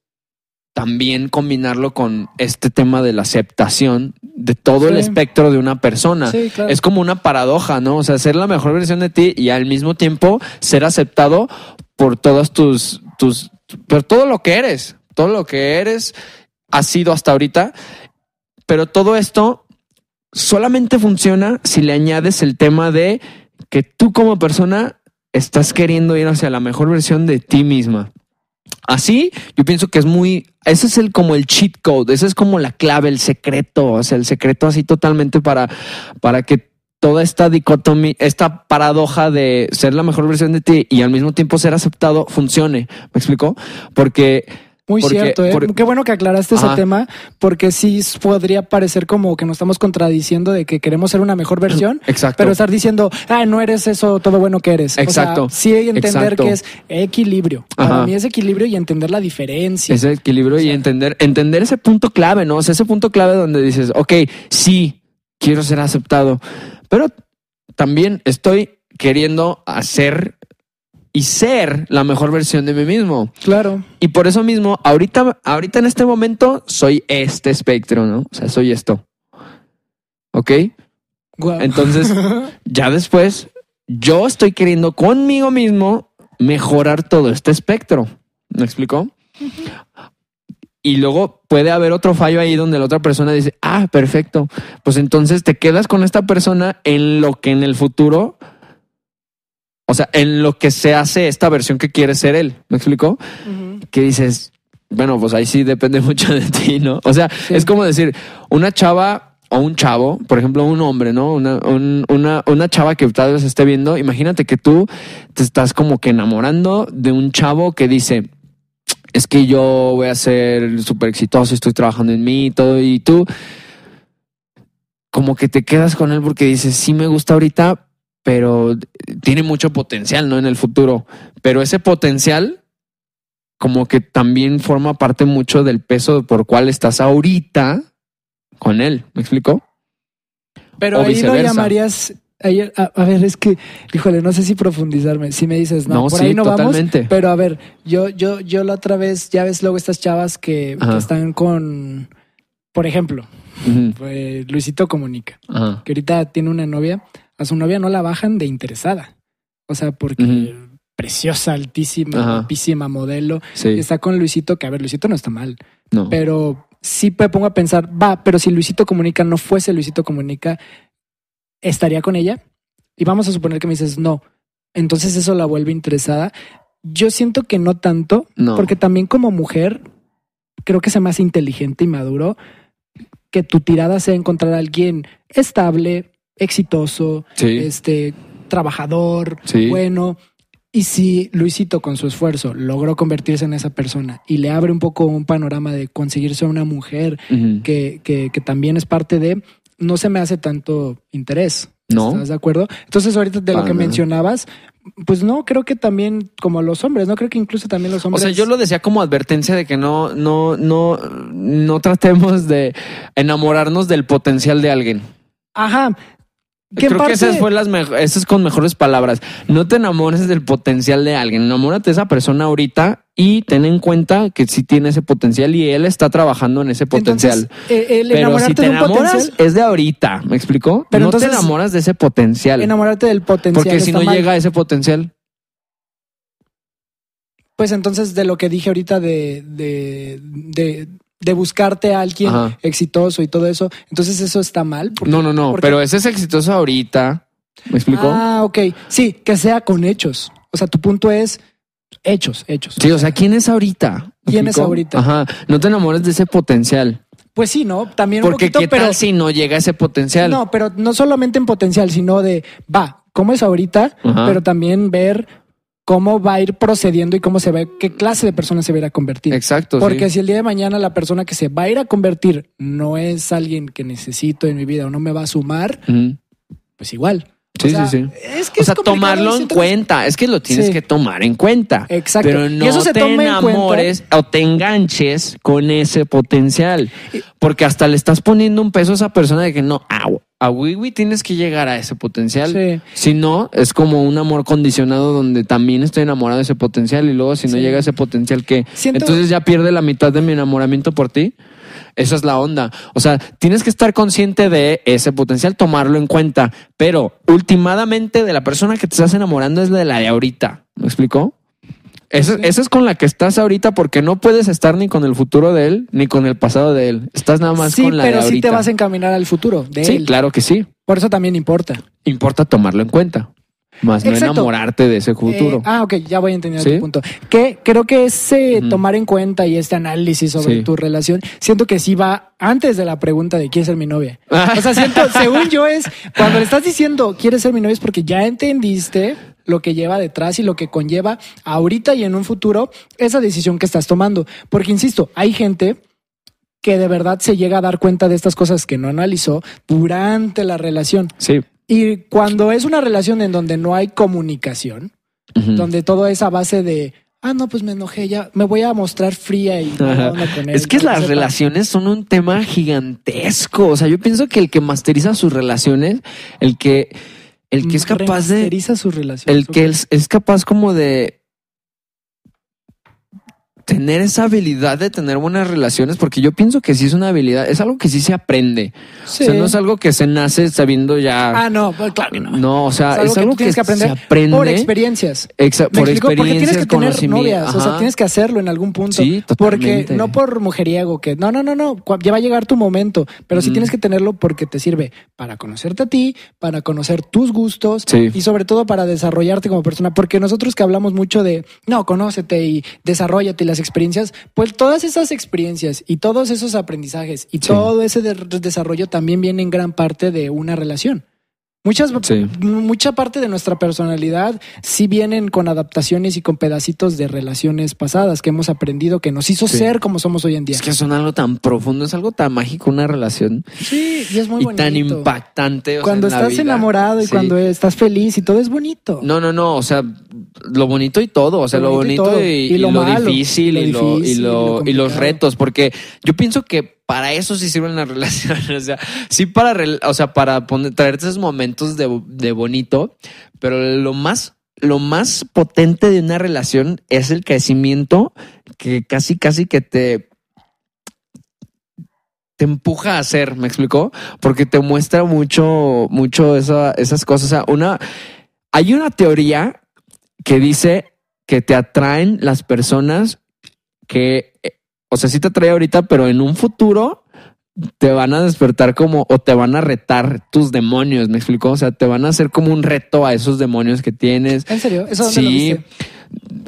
A: también combinarlo con este tema de la aceptación de todo el
B: Sí.
A: espectro de una persona.
B: Sí, claro.
A: Es como una paradoja, ¿no? O sea, ser la mejor versión de ti y al mismo tiempo ser aceptado por todas tus, tus, por todo lo que eres, todo lo que eres, has sido hasta ahorita. Pero todo esto solamente funciona si le añades el tema de que tú como persona estás queriendo ir hacia la mejor versión de ti misma. Así, yo pienso que es muy, ese es el como el cheat code, ese es como la clave, el secreto, o sea, el secreto así totalmente para, para que toda esta dicotomía, esta paradoja de ser la mejor versión de ti y al mismo tiempo ser aceptado funcione. ¿Me explico? Porque
B: Muy
A: Porque-
B: cierto, ¿eh?
A: por-
B: Qué bueno que aclaraste ese
A: Ajá.
B: tema, porque sí podría parecer como que nos estamos contradiciendo de que queremos ser una mejor versión,
A: Exacto.
B: pero estar diciendo, ah, no eres eso todo bueno que eres.
A: Exacto.
B: O sea, sí entender
A: Exacto.
B: que es equilibrio. Para mí es equilibrio y entender la diferencia.
A: ese equilibrio y entender, entender ese punto clave, ¿no? O sea, ese punto clave donde dices, ok, sí, quiero ser aceptado, pero también estoy queriendo hacer y ser la mejor versión de mí mismo.
B: Claro.
A: Y por eso mismo, ahorita, ahorita en este momento, soy este espectro, ¿no? O sea, soy esto. ¿Ok?
B: Guau.
A: Entonces, ya después, yo estoy queriendo conmigo mismo mejorar todo este espectro. ¿Me explicó? Y luego puede haber otro fallo ahí donde la otra persona dice, ah, perfecto. Pues entonces te quedas con esta persona en lo que en el futuro, o sea, en lo que se hace esta versión que quiere ser él. ¿Me explicó?
B: Ujú.
A: que dices, bueno, pues ahí sí depende mucho de ti, ¿no? O sea,
B: Sí.
A: es como decir, una chava o un chavo, por ejemplo, un hombre, ¿no? Una, un- una, una chava que tal vez esté viendo, imagínate que tú te estás como que enamorando de un chavo que dice, es que yo voy a ser súper exitoso, estoy trabajando en mí y todo, y tú como que te quedas con él porque dices, sí me gusta ahorita, pero tiene mucho potencial, ¿no? En el futuro. Pero ese potencial como que también forma parte mucho del peso por cual estás ahorita con él. ¿Me explico?
B: Pero
A: O
B: ahí lo
A: viceversa.
B: llamarías. ahí- a, a ver, es que, híjole, no sé si profundizarme. Si me dices, no,
A: No,
B: por
A: sí,
B: ahí no
A: totalmente.
B: vamos. Pero a ver, yo, yo, yo la otra vez, ya ves luego estas chavas que, están con, por ejemplo, eh, Luisito Comunica,
A: Ajá.
B: que ahorita tiene una novia, a su novia no la bajan de interesada. O sea, porque preciosa, altísima,
A: Ajá.
B: guapísima modelo. Y
A: Sí.
B: está con Luisito, que a ver, Luisito no está mal,
A: No.
B: pero sí me pongo a pensar, va, pero si Luisito Comunica no fuese Luisito Comunica, ¿estaría con ella? Y vamos a suponer que me dices no. Entonces eso la vuelve interesada. Yo siento que no tanto,
A: No.
B: porque también como mujer creo que sea más inteligente y maduro que tu tirada sea encontrar a alguien estable, exitoso,
A: Sí.
B: este trabajador,
A: Sí.
B: bueno. Y si Luisito con su esfuerzo logró convertirse en esa persona y le abre un poco un panorama de conseguirse una mujer que, que, que también es parte de, no se me hace tanto interés.
A: No.
B: ¿Estás de acuerdo? Entonces ahorita de lo que mencionabas, pues no, creo que también como los hombres, no creo que incluso también los
A: O
B: hombres...
A: sea, yo lo decía como advertencia de que no, no, no, no tratemos de enamorarnos del potencial de alguien.
B: Ajá.
A: Creo que esas fue las mejores, esas con mejores palabras. No te enamores del potencial de alguien. Enamórate de esa persona ahorita y ten en cuenta que sí tiene ese potencial y él está trabajando en ese potencial.
B: Entonces, eh, el
A: Pero si te
B: de
A: enamoras
B: potencial,
A: es de ahorita, ¿me explicó?
B: Pero
A: no
B: entonces-
A: te enamoras de ese potencial.
B: enamorarte del potencial.
A: Porque si no
B: mal.
A: llega a ese potencial,
B: Pues entonces de lo que dije ahorita de, de, de, de buscarte a alguien
A: Ajá.
B: exitoso y todo eso, entonces eso está mal. porque-
A: no, no, no,
B: porque-
A: pero ese es exitoso ahorita, ¿me explicó?
B: Ah, ok. Sí, que sea con hechos. O sea, tu punto es hechos, hechos.
A: Sí, o sea, ¿quién es ahorita? ¿Me
B: ¿Quién es ahorita?
A: Ajá, no te enamores de ese potencial.
B: Pues sí, ¿no? También
A: Porque
B: un poquito,
A: qué
B: pero
A: tal si no llega ese potencial.
B: no, pero no solamente en potencial, sino de va, cómo es ahorita,
A: Ajá.
B: pero también ver cómo va a ir procediendo y cómo se ve, qué clase de persona se va a ir a convertir.
A: Exacto.
B: Porque
A: sí.
B: si el día de mañana la persona que se va a ir a convertir no es alguien que necesito en mi vida o no me va a sumar, pues igual.
A: Sí,
B: O sea,
A: sí, sí.
B: Es que
A: O sea, tomarlo en cuenta. Es que lo tienes
B: Sí.
A: que tomar en cuenta.
B: Exacto.
A: Pero
B: Y
A: no
B: eso se
A: te
B: en
A: enamores o te enganches con ese potencial. Porque hasta le estás poniendo un peso a esa persona de que no, a, a Wiwi tienes que llegar a ese potencial.
B: Sí.
A: Si no, es como un amor condicionado donde también estoy enamorado de ese potencial y luego si no
B: Sí.
A: llega a ese potencial que entonces ya pierde la mitad de mi enamoramiento por ti. Esa es la onda. O sea, tienes que estar consciente de ese potencial, tomarlo en cuenta. Pero últimamente de la persona que te estás enamorando es de la de ahorita. ¿Me explicó? Esa,
B: Sí.
A: esa es con la que estás ahorita porque no puedes estar ni con el futuro de él ni con el pasado de él. Estás nada más
B: Sí,
A: con la de
B: pero sí
A: ahorita.
B: te vas a encaminar al futuro de
A: sí,
B: él.
A: claro que sí.
B: Por eso también importa.
A: Importa tomarlo en cuenta. Más no enamorarte de ese futuro.
B: Eh, ah, ok, ya voy a entender
A: ¿Sí?
B: tu punto. Que creo que ese
A: Ujú.
B: tomar en cuenta y este análisis sobre
A: Sí.
B: tu relación, siento que sí va antes de la pregunta de quién ser mi novia. O sea, siento, según yo es, cuando le estás diciendo quieres ser mi novia es porque ya entendiste lo que lleva detrás y lo que conlleva ahorita y en un futuro esa decisión que estás tomando. Porque, insisto, hay gente que de verdad se llega a dar cuenta de estas cosas que no analizó durante la relación.
A: sí.
B: Y cuando es una relación en donde no hay comunicación, donde todo es a base de, ah, no, pues me enojé, ya me voy a mostrar fría y con él,
A: Es que las
B: sepa".
A: relaciones son un tema gigantesco. O sea, yo pienso que el que masteriza sus relaciones, el que, el que es capaz de,
B: Remasteriza sus relaciones.
A: el que es, es capaz como de tener esa habilidad de tener buenas relaciones, porque yo pienso que sí es una habilidad, es algo que sí se aprende.
B: Sí.
A: O sea, no es algo que se nace sabiendo ya.
B: Ah, no, pues claro que no.
A: no, o sea,
B: es algo
A: es
B: que,
A: algo
B: tú tienes que, aprender
A: se aprende
B: por experiencias.
A: exa- por
B: explico, porque tienes
A: experiencias,
B: que tener novias, o sea, tienes que hacerlo en algún punto.
A: Sí,
B: Porque
A: totalmente.
B: no por mujeriego, que no, no, no, no, ya va a llegar tu momento, pero sí
A: Mm.
B: tienes que tenerlo porque te sirve para conocerte a ti, para conocer tus gustos
A: Sí.
B: y sobre todo para desarrollarte como persona, porque nosotros que hablamos mucho de, no, conócete y desarrollate y las experiencias, pues todas esas experiencias y todos esos aprendizajes y
A: Sí.
B: todo ese de- desarrollo también viene en gran parte de una relación. Muchas,
A: Sí.
B: mucha parte de nuestra personalidad sí vienen con adaptaciones y con pedacitos de relaciones pasadas que hemos aprendido que nos hizo
A: Sí.
B: ser como somos hoy en día.
A: Es que son algo tan profundo, es algo tan mágico una relación
B: Sí, y es muy
A: y
B: bonito.
A: tan impactante. o sea,
B: Cuando
A: la
B: estás
A: vida.
B: enamorado y
A: Sí.
B: cuando estás feliz y todo es bonito.
A: No, no, no, o sea, lo bonito y todo, o sea,
B: Lo
A: lo,
B: bonito y
A: bonito
B: todo.
A: y,
B: Y lo
A: y lo
B: malo,
A: difícil
B: y lo
A: y,
B: difícil,
A: lo-
B: y lo
A: y los retos, porque yo pienso que para eso sí sirven las relaciones, o sea, sí para, o sea, para poner, traerte esos momentos de, de bonito, pero lo más, lo más potente de una relación es el crecimiento que casi, casi que te te empuja a hacer, ¿me explicó? Porque te muestra mucho, mucho esa- esas cosas. O sea, una, hay una teoría que dice que te atraen las personas que, o sea, sí te atrae ahorita, pero en un futuro te van a despertar como, o te van a retar tus demonios, ¿me explicó? O sea, te van a hacer como un reto a esos demonios que tienes.
B: ¿En serio? ¿Eso dónde lo
A: Sí,
B: viste?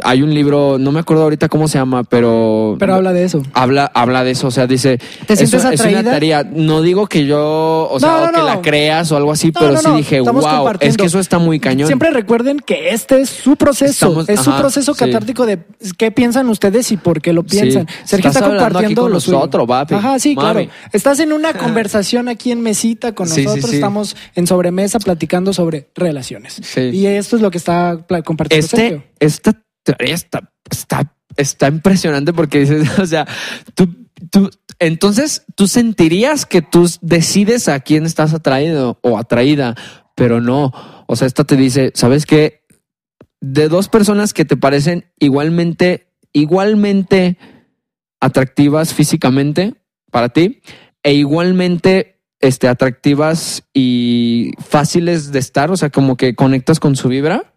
A: Hay un libro, no me acuerdo ahorita cómo se llama, pero...
B: Pero habla de eso.
A: Habla, habla de eso, o sea, dice,
B: ¿Te sientes
A: eso es una tarea. No digo que yo, o sea,
B: No, no,
A: o que
B: no.
A: la creas o algo así,
B: No,
A: pero
B: no,
A: sí
B: no,
A: dije,
B: estamos
A: wow, es que eso está muy cañón.
B: Siempre recuerden que este es su proceso.
A: Estamos-
B: es su
A: ajá,
B: proceso
A: sí.
B: catártico de qué piensan ustedes y por qué lo piensan.
A: Sí.
B: Sergio está compartiendo
A: aquí con
B: lo
A: nosotros, papi.
B: Ajá, sí,
A: Mami.
B: claro. Estás en una conversación aquí en mesita con
A: Sí, sí,
B: nosotros.
A: sí.
B: Estamos en sobremesa platicando sobre relaciones.
A: Sí.
B: Y esto es lo que está compartiendo Sergio.
A: Este, esta está, está, está impresionante porque dices, o sea, tú, tú, entonces tú sentirías que tú decides a quién estás atraído o atraída, pero no. O sea, esta te dice, ¿sabes qué? De dos personas que te parecen igualmente, igualmente atractivas físicamente para ti e igualmente este, atractivas y fáciles de estar, o sea, como que conectas con su vibra,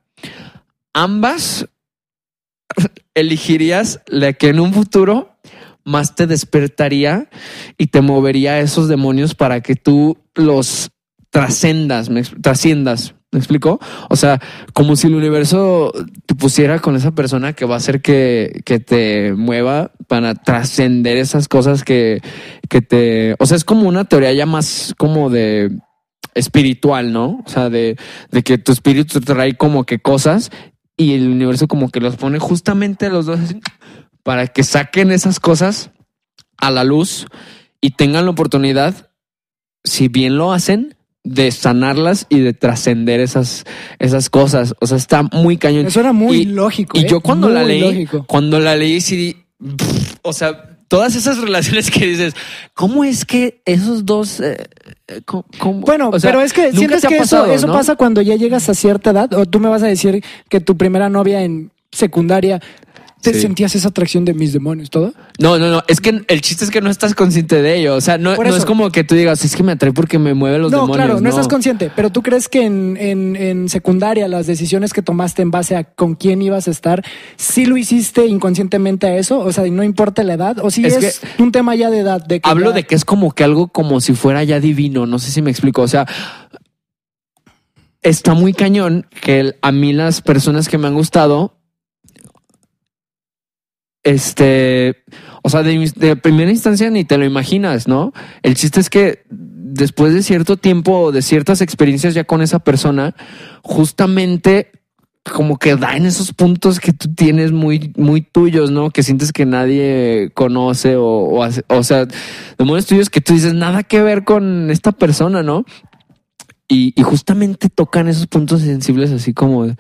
A: ambas elegirías la que en un futuro más te despertaría y te movería a esos demonios para que tú los trascendas, me trasciendas. ¿Me explico? O sea, como si el universo te pusiera con esa persona que va a hacer que, que te mueva para trascender esas cosas que, que te... O sea, es como una teoría ya más como de espiritual, ¿no? O sea, de, de que tu espíritu trae como que cosas y el universo como que los pone justamente a los dos así, para que saquen esas cosas a la luz y tengan la oportunidad, si bien lo hacen, de sanarlas y de trascender esas, esas cosas. O sea, está muy cañón.
B: Me suena muy
A: Y-
B: lógico.
A: Y
B: ¿eh?
A: yo cuando la leí,
B: lógico.
A: cuando la leí, sí, pff, o sea, todas esas relaciones que dices, ¿cómo es que esos dos, eh, eh, cómo- cómo?
B: Bueno,
A: O sea,
B: pero es que sientes que eso,
A: pasado,
B: eso
A: ¿no?
B: pasa cuando ya llegas a cierta edad, o tú me vas a decir que tu primera novia en secundaria te
A: Sí.
B: sentías esa atracción de mis demonios, todo.
A: No, no, no. Es que el chiste es que no estás consciente de ello. O sea, no, es como que tú digas, es que me atrae porque me mueven los
B: no,
A: demonios.
B: claro, no, estás consciente, pero tú crees que en, en, en secundaria las decisiones que tomaste en base a con quién ibas a estar, sí lo hiciste inconscientemente a eso, o sea, no importa la edad, o si es,
A: Es
B: un tema ya de edad. De que
A: Hablo
B: ya-
A: de que es como que algo como si fuera ya divino. No sé si me explico. O sea, está muy cañón que a mí las personas que me han gustado, este, o sea, de, de primera instancia ni te lo imaginas, ¿no? El chiste es que después de cierto tiempo o de ciertas experiencias ya con esa persona, justamente como que da en esos puntos que tú tienes muy, muy tuyos, ¿no? Que sientes que nadie conoce o, o, hace- o sea, demonios tuyos que tú dices nada que ver con esta persona, ¿no? Y, y justamente tocan esos puntos sensibles así como de-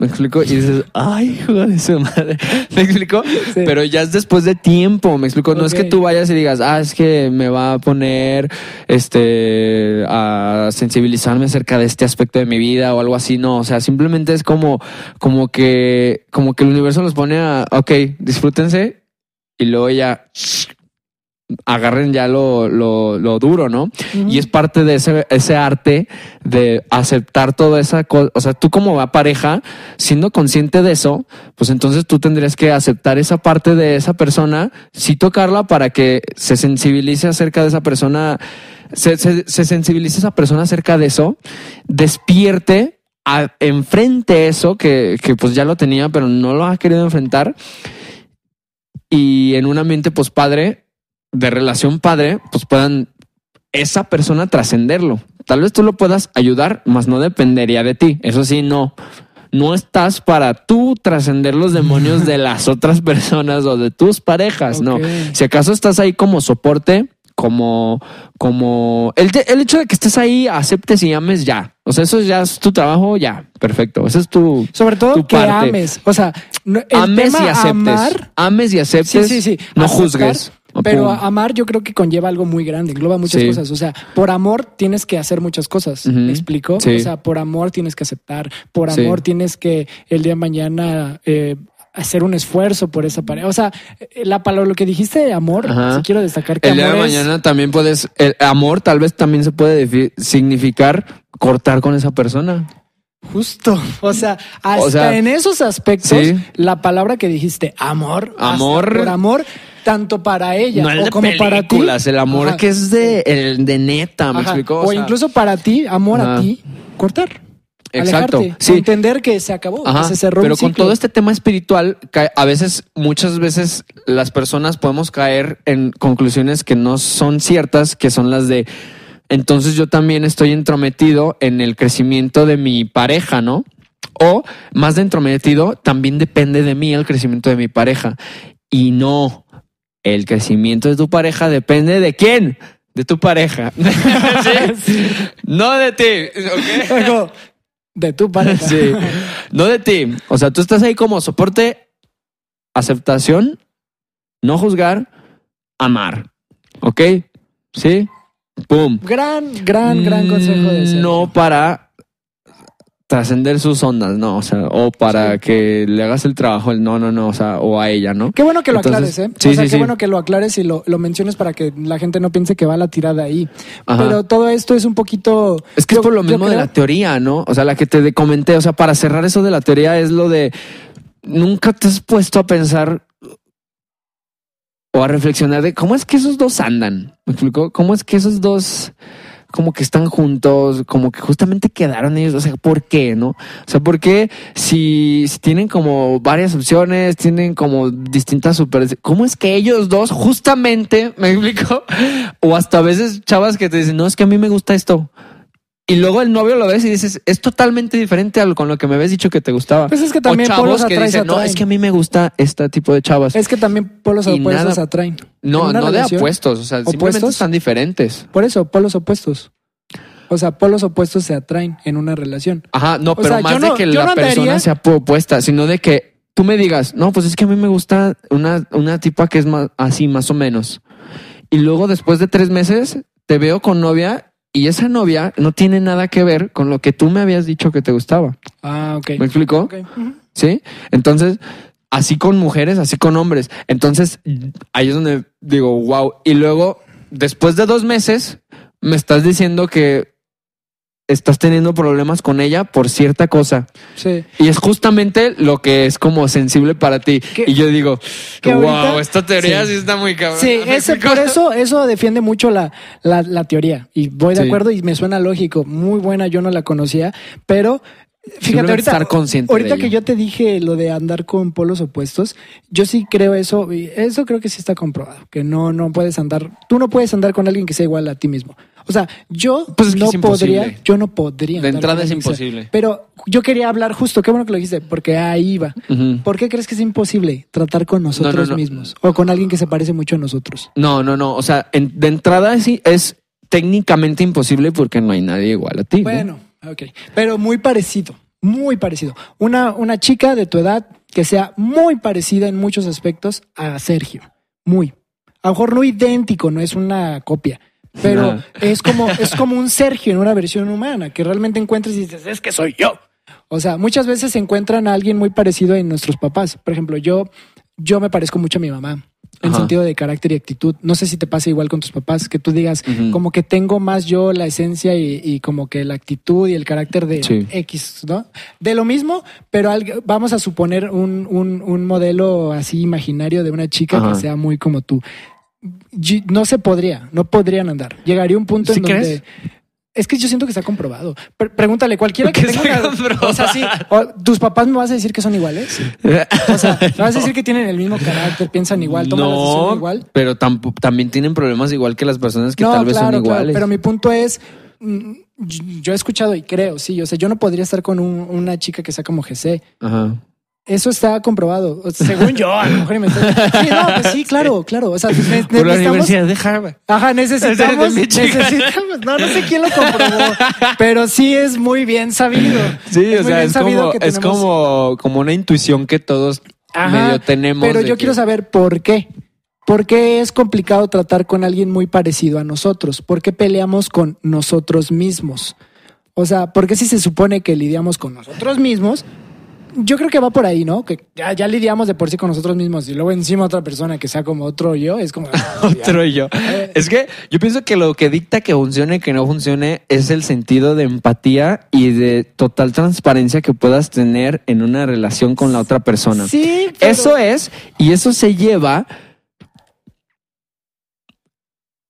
A: ¿Me explico? Y dices, ay, hijo de su madre. ¿Me explico?
B: Sí.
A: Pero ya es después de tiempo, me explico. No es que tú vayas y digas, ah, es que me va a poner este a sensibilizarme acerca de este aspecto de mi vida o algo así. No, o sea, simplemente es como, como que, como que el universo los pone a, ok, disfrútense y luego ya agarren ya lo, lo, lo duro, ¿no? Y es parte de ese, ese arte de aceptar toda esa cosa. O sea, tú como va pareja, siendo consciente de eso, pues entonces tú tendrías que aceptar esa parte de esa persona, sí tocarla para que se sensibilice acerca de esa persona, se, se, se sensibilice esa persona acerca de eso, despierte, a, enfrente eso que, que pues ya lo tenía, pero no lo ha querido enfrentar. Y en un ambiente pues padre, de relación padre, pues puedan esa persona trascenderlo. Tal vez tú lo puedas ayudar, mas no dependería de ti. Eso sí, no. No estás para tú trascender los demonios de las otras personas o de tus parejas. No. Si acaso estás ahí como soporte, como, como el, el hecho de que estés ahí, aceptes y ames ya. O sea, eso ya es tu trabajo, ya. Perfecto. Ese es tu.
B: Sobre todo
A: tu
B: que
A: parte.
B: ames. O sea, no- el
A: ames
B: tema
A: y aceptes.
B: amar.
A: ames y
B: Sí,
A: aceptes.
B: sí, sí.
A: No
B: aceptar,
A: juzgues.
B: Pero amar yo creo que conlleva algo muy grande, engloba muchas
A: Sí.
B: cosas. O sea, por amor tienes que hacer muchas cosas.
A: Ujú.
B: ¿Me explico?
A: Sí.
B: O sea, por amor tienes que aceptar, por
A: Sí.
B: amor tienes que el día de mañana eh, hacer un esfuerzo por esa pareja. O sea, eh, la palabra, lo que dijiste de amor, sí quiero destacar que
A: El día de
B: amor es-
A: mañana también puedes, el amor tal vez también se puede significar cortar con esa persona.
B: Justo. O sea, hasta
A: O sea,
B: en esos aspectos, la palabra que dijiste, amor,
A: Amor.
B: por amor, tanto para ella
A: no el
B: o como para ti.
A: el amor
B: Ajá.
A: que es de, el de neta, ¿me
B: Ajá.
A: explicó?
B: O,
A: sea,
B: incluso para ti, amor a ti, cortar.
A: Exacto.
B: Alejarte,
A: Sí.
B: entender que se acabó,
A: Ajá,
B: que se cerró
A: pero
B: un
A: con todo este tema espiritual, a veces, muchas veces las personas podemos caer en conclusiones que no son ciertas, que son las de, entonces yo también estoy entrometido en el crecimiento de mi pareja, ¿no? O más de entrometido, también depende de mí el crecimiento de mi pareja. Y no, el crecimiento de tu pareja depende de quién? De tu pareja. ¿Sí? No de ti. ¿ok?
B: Algo de tu pareja.
A: Sí. No de ti. O sea, tú estás ahí como soporte, aceptación, no juzgar, amar. ¿Ok? Sí. Pum.
B: Gran, gran, gran consejo de ser.
A: No para trascender sus ondas, no. O sea, o para
B: Sí.
A: que le hagas el trabajo, el no, no, no. O sea, o a ella, ¿no?
B: Qué bueno que lo
A: Entonces,
B: aclares, ¿eh?
A: sí,
B: o sea,
A: sí,
B: qué bueno que lo aclares y lo, lo menciones para que la gente no piense que va la tirada ahí.
A: Ajá.
B: Pero todo esto es un poquito.
A: Es que
B: yo-
A: es por lo mismo de la teoría, ¿no? O sea, la que te comenté, o sea, para cerrar eso de la teoría es lo de nunca te has puesto a pensar o a reflexionar de cómo es que esos dos andan. ¿Me explico? ¿Cómo es que esos dos como que están juntos, como que justamente quedaron ellos, o sea, ¿por qué, no? O sea, ¿por qué si, si tienen como varias opciones, tienen como distintas super... ¿Cómo es que ellos dos justamente, me explico? O hasta a veces chavas que te dicen, no, es que a mí me gusta esto. Y luego el novio lo ves y dices, es totalmente diferente a lo con lo que me habías dicho que te gustaba.
B: Pues es que también
A: o
B: polos
A: chavos que dicen, no,
B: atraen".
A: es que a mí me gusta este tipo de chavas.
B: Es que también polos
A: Y
B: opuestos
A: nada-
B: atraen.
A: no, no de apuestos, o sea, simplemente
B: ¿Opuestos?
A: están diferentes.
B: Por eso, polos opuestos. O sea, polos opuestos se atraen en una relación.
A: Ajá, no,
B: O
A: pero
B: sea,
A: más de
B: no-
A: que la
B: no andaría-
A: persona sea opuesta, sino de que tú me digas, no, pues es que a mí me gusta una, una tipa que es más así, más o menos. Y luego después de tres meses te veo con novia y esa novia no tiene nada que ver con lo que tú me habías dicho que te gustaba.
B: Ah, ok.
A: ¿Me explico?
B: Ok. Ujú.
A: ¿Sí? Entonces, así con mujeres, así con hombres. Entonces, ahí es donde digo, wow. Y luego, después de dos meses, me estás diciendo que estás teniendo problemas con ella por cierta cosa.
B: Sí.
A: Y es justamente lo que es como sensible para ti.
B: Que-
A: y yo digo, wow,
B: ahorita-
A: esta teoría
B: sí.
A: sí, está muy cabrón.
B: Sí, ese, por eso, eso defiende mucho la, la, la teoría. Y voy de
A: Sí.
B: acuerdo y me suena lógico. Muy buena, yo no la conocía. Pero fíjate, ahorita,
A: estar consciente
B: ahorita que yo te dije lo de andar con polos opuestos, yo sí creo eso. Y eso creo que sí está comprobado. Que no, no puedes andar, tú no puedes andar con alguien que sea igual a ti mismo. O sea, yo
A: Pues es que
B: no
A: es
B: podría, yo no podría.
A: De entrada es imposible.
B: Pero yo quería hablar justo, qué bueno que lo dijiste, porque ahí iba. ¿Por qué crees que es imposible tratar con nosotros
A: no.
B: mismos? O con alguien que se parece mucho a nosotros.
A: No, no, no. O sea, en- de entrada sí es técnicamente imposible porque no hay nadie igual a ti. ¿no?
B: Bueno, ok. Pero muy parecido, muy parecido. Una, una chica de tu edad que sea muy parecida en muchos aspectos a Sergio. Muy. A lo mejor no idéntico, no es una copia. Pero es como, es como un Sergio en una versión humana, que realmente encuentras y dices, es que soy yo. O sea, muchas veces se encuentran a alguien muy parecido en nuestros papás. Por ejemplo, yo, yo me parezco mucho a mi mamá. En
A: Ajá.
B: sentido de carácter y actitud. No sé si te pasa igual con tus papás, que tú digas, como que tengo más yo la esencia y, y como que la actitud y el carácter de
A: Sí.
B: X, ¿no? De lo mismo, pero algo- vamos a suponer un, un- un modelo así imaginario de una chica
A: Ajá.
B: que sea muy como tú. No se podría, no podrían andar. Llegaría un punto
A: ¿Sí
B: en donde. Es que yo siento que está comprobado. Pre- pregúntale, cualquiera que
A: Que
B: tenga una-. O sea, sí. o- ¿Tus papás me vas a decir que son iguales? O sea, ¿me vas a decir que tienen el mismo carácter, piensan igual, toman las decisiones igual?
A: pero también tienen problemas igual que las personas que tal vez son iguales.
B: pero mi punto es, mm, yo he escuchado y creo, sí, o sea, yo no podría estar con un- una chica que sea como GC.
A: Ajá.
B: Eso está comprobado. O sea, según yo, a lo mejor me estoy- Sí, no, pues sí, claro, claro. O sea, ne-
A: Por la
B: necesitamos.
A: Universidad de Harvard.
B: Ajá, necesitamos, necesitamos. No, no sé quién lo comprobó, pero sí es muy bien sabido.
A: Sí,
B: Es
A: o sea, es
B: sabido
A: como,
B: que
A: es
B: tenemos-
A: como, como una intuición que todos
B: Ajá,
A: medio tenemos.
B: Pero yo
A: que-
B: quiero saber por qué. ¿Por qué es complicado tratar con alguien muy parecido a nosotros? ¿Por qué peleamos con nosotros mismos? O sea, ¿por qué si se supone que lidiamos con nosotros mismos? Yo creo que va por ahí, ¿no? Que ya, ya lidiamos de por sí con nosotros mismos y luego encima otra persona que sea como otro yo, es como... ah.
A: Otro yo.
B: Eh.
A: Es que yo pienso que lo que dicta que funcione y que no funcione es el sentido de empatía y de total transparencia que puedas tener en una relación con la otra persona.
B: Sí, pero-
A: Eso es, y eso se lleva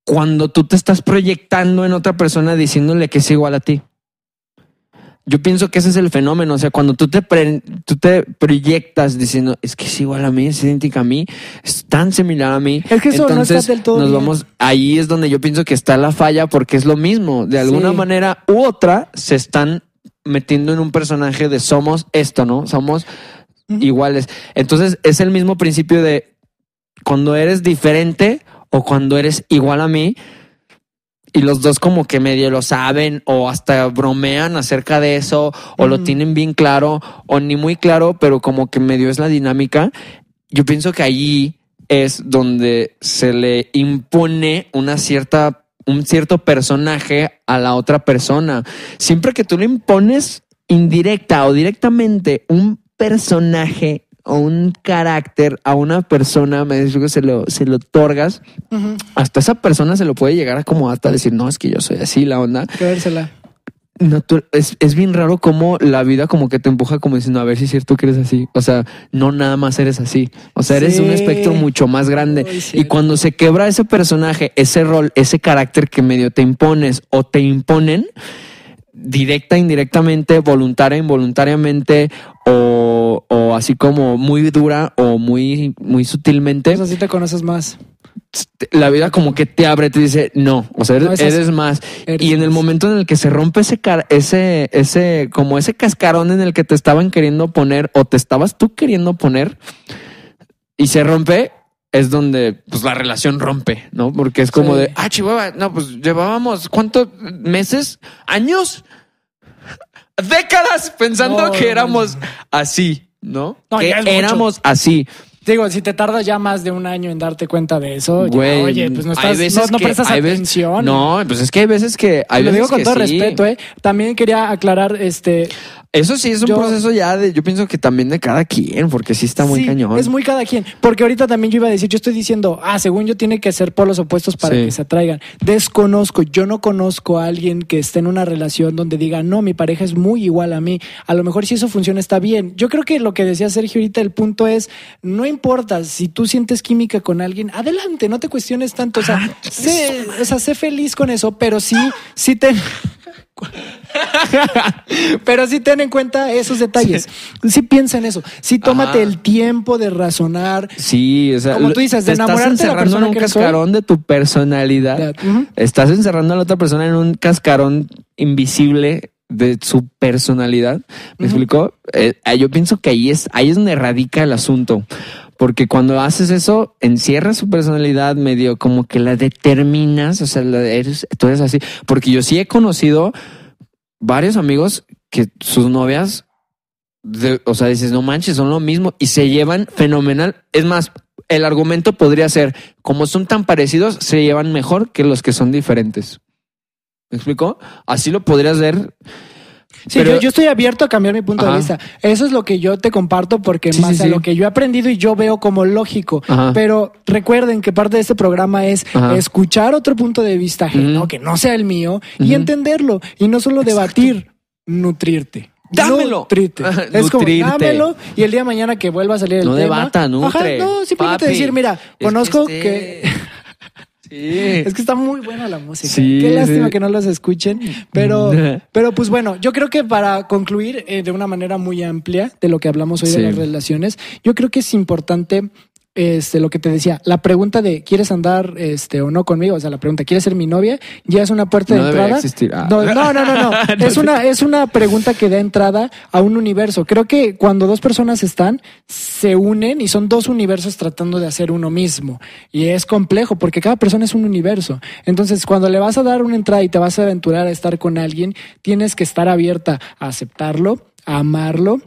A: cuando tú te estás proyectando en otra persona diciéndole que es igual a ti. Yo pienso que ese es el fenómeno, o sea, cuando tú te, pre- tú te proyectas diciendo, es que es igual a mí, es idéntica a mí, es tan similar a mí.
B: Es que eso no está del todo
A: nos
B: bien.
A: vamos, ahí es donde yo pienso que está la falla, porque es lo mismo, de alguna
B: Sí.
A: manera u otra se están metiendo en un personaje de somos esto, ¿no? Somos iguales. Entonces es el mismo principio de cuando eres diferente o cuando eres igual a mí y los dos como que medio lo saben o hasta bromean acerca de eso o lo tienen bien claro o ni muy claro, pero como que medio es la dinámica. Yo pienso que allí es donde se le impone una cierta un cierto personaje a la otra persona. Siempre que tú le impones indirecta o directamente un personaje o un carácter a una persona, me digo que se lo, se lo otorgas, hasta esa persona se lo puede llegar a acomodar hasta decir, no, es que yo soy así, la onda. Natu- es, es bien raro como la vida como que te empuja como diciendo, a ver si es cierto que eres así. O sea, no nada más eres así. O sea, eres
B: Sí.
A: un espectro mucho más grande.
B: Uy,
A: y cuando se quebra ese personaje, ese rol, ese carácter que medio te impones o te imponen, directa, indirectamente, voluntaria, involuntariamente, o, o así como muy dura o muy, muy sutilmente,
B: Eso sí te conoces más.
A: la vida como que te abre, te dice, no, o sea, eres,
B: No,
A: más.
B: Eres
A: y en el
B: más.
A: momento en el que se rompe ese, car- ese, ese, como ese cascarón en el que te estaban queriendo poner o te estabas tú queriendo poner y se rompe, es donde pues la relación rompe, ¿no? Porque es como
B: Sí.
A: de, ah, chihuahua, no, pues llevábamos, ¿cuántos meses? ¿Años? Décadas pensando
B: No,
A: que éramos así, ¿no?
B: No,
A: que
B: mucho.
A: éramos así.
B: Digo, si te tardas ya más de un año en darte cuenta de eso, ya,
A: Güey,
B: oye, pues no, estás, no, no
A: que-
B: prestas
A: veces-
B: atención.
A: No, pues es que hay veces que hay
B: lo
A: veces
B: digo con
A: que
B: todo
A: sí.
B: respeto, ¿eh? También quería aclarar, este,
A: Eso sí es un
B: Yo-
A: proceso ya de, yo pienso que también de cada quien, porque sí está muy
B: Sí,
A: cañón.
B: Es muy cada quien. Porque ahorita también yo iba a decir, yo estoy diciendo, ah, según yo tiene que ser polos opuestos para
A: Sí.
B: que se atraigan. Desconozco, yo no conozco a alguien que esté en una relación donde diga, no, mi pareja es muy igual a mí. A lo mejor si eso funciona está bien. Yo creo que lo que decía Sergio ahorita, el punto es, no importa si tú sientes química con alguien, adelante, no te cuestiones tanto. O sea,
A: Ah,
B: sé, o sea, sé feliz con eso, pero sí, sí ten... Pero sí ten en cuenta esos detalles. Sí, piensa en eso. Sí tómate
A: Ajá.
B: el tiempo de razonar.
A: Sí, o sea,
B: Como tú dices,
A: te
B: de
A: estás
B: enamorarte de la
A: encerrando en un cascarón de tu personalidad. Estás encerrando a la otra persona en un cascarón invisible de su personalidad. ¿Me
B: Ujú.
A: explico? Eh, yo pienso que ahí es, ahí es donde radica el asunto. Porque cuando haces eso, encierras su personalidad medio como que la determinas, o sea, eres, tú eres así. Porque yo sí he conocido varios amigos que sus novias, de- o sea, dices, no manches, son lo mismo y se llevan fenomenal. Es más, el argumento podría ser, como son tan parecidos, se llevan mejor que los que son diferentes. ¿Me explico? Así lo podrías ver.
B: Sí,
A: Pero-
B: yo, yo estoy abierto a cambiar mi punto
A: Ajá.
B: de vista. Eso es lo que yo te comparto porque
A: Sí,
B: más
A: sí,
B: a
A: sí.
B: lo que yo he aprendido y yo veo como lógico.
A: Ajá.
B: Pero recuerden que parte de este programa es
A: Ajá.
B: escuchar otro punto de vista ajeno, que no sea el mío, y entenderlo. Y no solo debatir, nutrirte.
A: Dámelo.
B: Nutrirte. Es como,
A: nutrirte.
B: dámelo y el día de mañana que vuelva a salir el
A: No
B: tema.
A: debata, nutre.
B: Ajá, no, simplemente
A: Papi.
B: decir, mira, conozco
A: que
B: que...
A: este- Sí.
B: Es que está muy buena la música.
A: Sí,
B: Qué lástima
A: sí.
B: que no los escuchen. Pero, pero pues bueno, yo creo que para concluir eh, de una manera muy amplia de lo que hablamos hoy
A: Sí.
B: de las relaciones, yo creo que es importante este, lo que te decía, la pregunta de ¿quieres andar este, o no conmigo? O sea, la pregunta ¿quieres ser mi novia? Ya es una puerta de entrada.
A: existir. Ah.
B: No, no, no, no, no. Es, una, es una pregunta que da entrada a un universo. Creo que cuando dos personas están, se unen y son dos universos tratando de hacer uno mismo. Y es complejo porque cada persona es un universo. Entonces, cuando le vas a dar una entrada y te vas a aventurar a estar con alguien, tienes que estar abierta a aceptarlo, a amarlo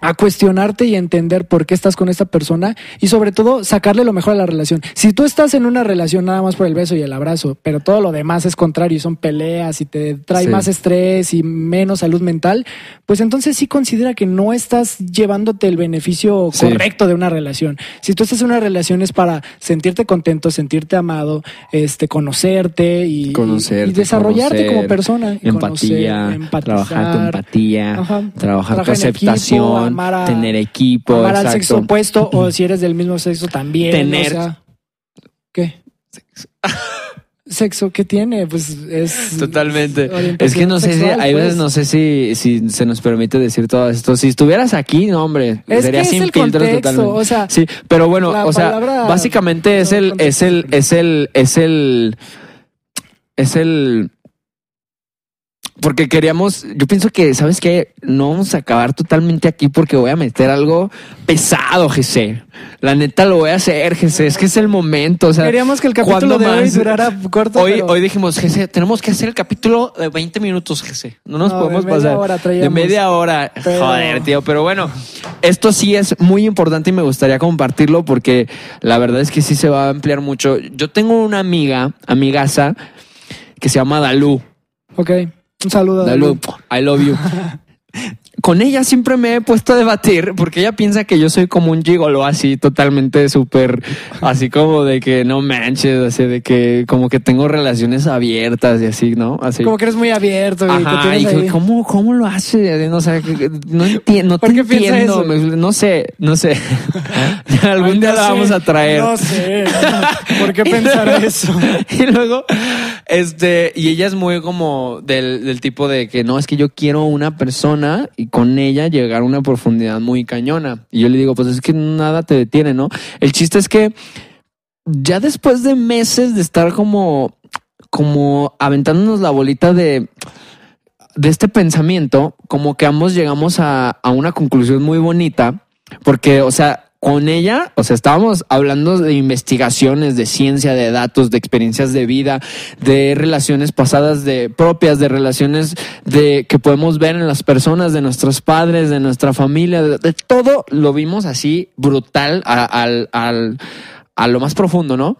B: a cuestionarte y entender por qué estás con esta persona y sobre todo sacarle lo mejor a la relación. Si tú estás en una relación nada más por el beso y el abrazo, pero todo lo demás es contrario y son peleas y te trae
A: Sí.
B: más estrés y menos salud mental, pues entonces sí considera que no estás llevándote el beneficio
A: Sí.
B: correcto de una relación. Si tú estás en una relación es para sentirte contento, sentirte amado, este conocerte y,
A: Conocerte,
B: y desarrollarte
A: conocer,
B: como persona,
A: empatía,
B: conocer, empatizar,
A: trabajar tu empatía,
B: Ajá.
A: trabajar tu
B: equipo,
A: aceptación,
B: amar a-
A: tener equipo,
B: amar al
A: exacto.
B: sexo opuesto o si eres del mismo sexo también.
A: Tener-
B: o sea, ¿Qué? Sexo, ¿qué tiene? Pues es.
A: Totalmente. Es que no sé si, hay
B: pues.
A: veces no sé si, si se nos permite decir todo esto. Si estuvieras aquí, no, hombre,
B: Es
A: sería
B: que
A: sin filtros
B: contexto,
A: totalmente.
B: o sea,
A: sí, pero bueno, o sea, básicamente es el, es el,
B: contexto.
A: es el, es el, es el, porque queríamos, yo pienso que, ¿sabes qué? No vamos a acabar totalmente aquí porque voy a meter algo pesado, Jesse. La neta lo voy a hacer, Jesse. Es que es el momento, o sea.
B: Queríamos que el capítulo
A: ¿cuándo
B: de hoy durara corto.
A: Hoy,
B: pero-
A: hoy dijimos, Jesse, tenemos que hacer el capítulo de 20 minutos, Jesse. No nos
B: No, de
A: podemos
B: media
A: pasar.
B: hora
A: de media hora.
B: Pero-
A: Joder, tío. Pero bueno, esto sí es muy importante y me gustaría compartirlo porque la verdad es que sí se va a ampliar mucho. Yo tengo una amiga, amigaza, que se llama Dalú.
B: Ok. Un saludo.
A: Dalú, I love you. Con ella siempre me he puesto a debatir porque ella piensa que yo soy como un gigolo así totalmente súper así como de que no manches, así de que como que tengo relaciones abiertas y así, ¿no? Así.
B: Como que eres muy abierto y
A: Ajá,
B: tienes
A: y
B: ahí.
A: ¿cómo, ¿cómo lo hace? No, sé, no entiendo, no
B: ¿Por
A: te entiendo.
B: eso?
A: Me- No sé, no sé. Algún
B: Ay,
A: día
B: no
A: la
B: sé,
A: vamos a traer.
B: No sé. ¿Por qué pensar eso?
A: y luego, este, y ella es muy como del, del tipo de que no, es que yo quiero una persona y con ella llegar a una profundidad muy cañona. Y yo le digo, pues es que nada te detiene, ¿no? El chiste es que ya después de meses de estar como, como aventándonos la bolita de, de este pensamiento, como que ambos llegamos a, a una conclusión muy bonita, porque, o sea, con ella, o sea, estábamos hablando de investigaciones, de ciencia, de datos, de experiencias de vida, de relaciones pasadas, de propias, de relaciones de que podemos ver en las personas, de nuestros padres, de nuestra familia, de, todo lo vimos así brutal al, al, a lo más profundo, ¿no?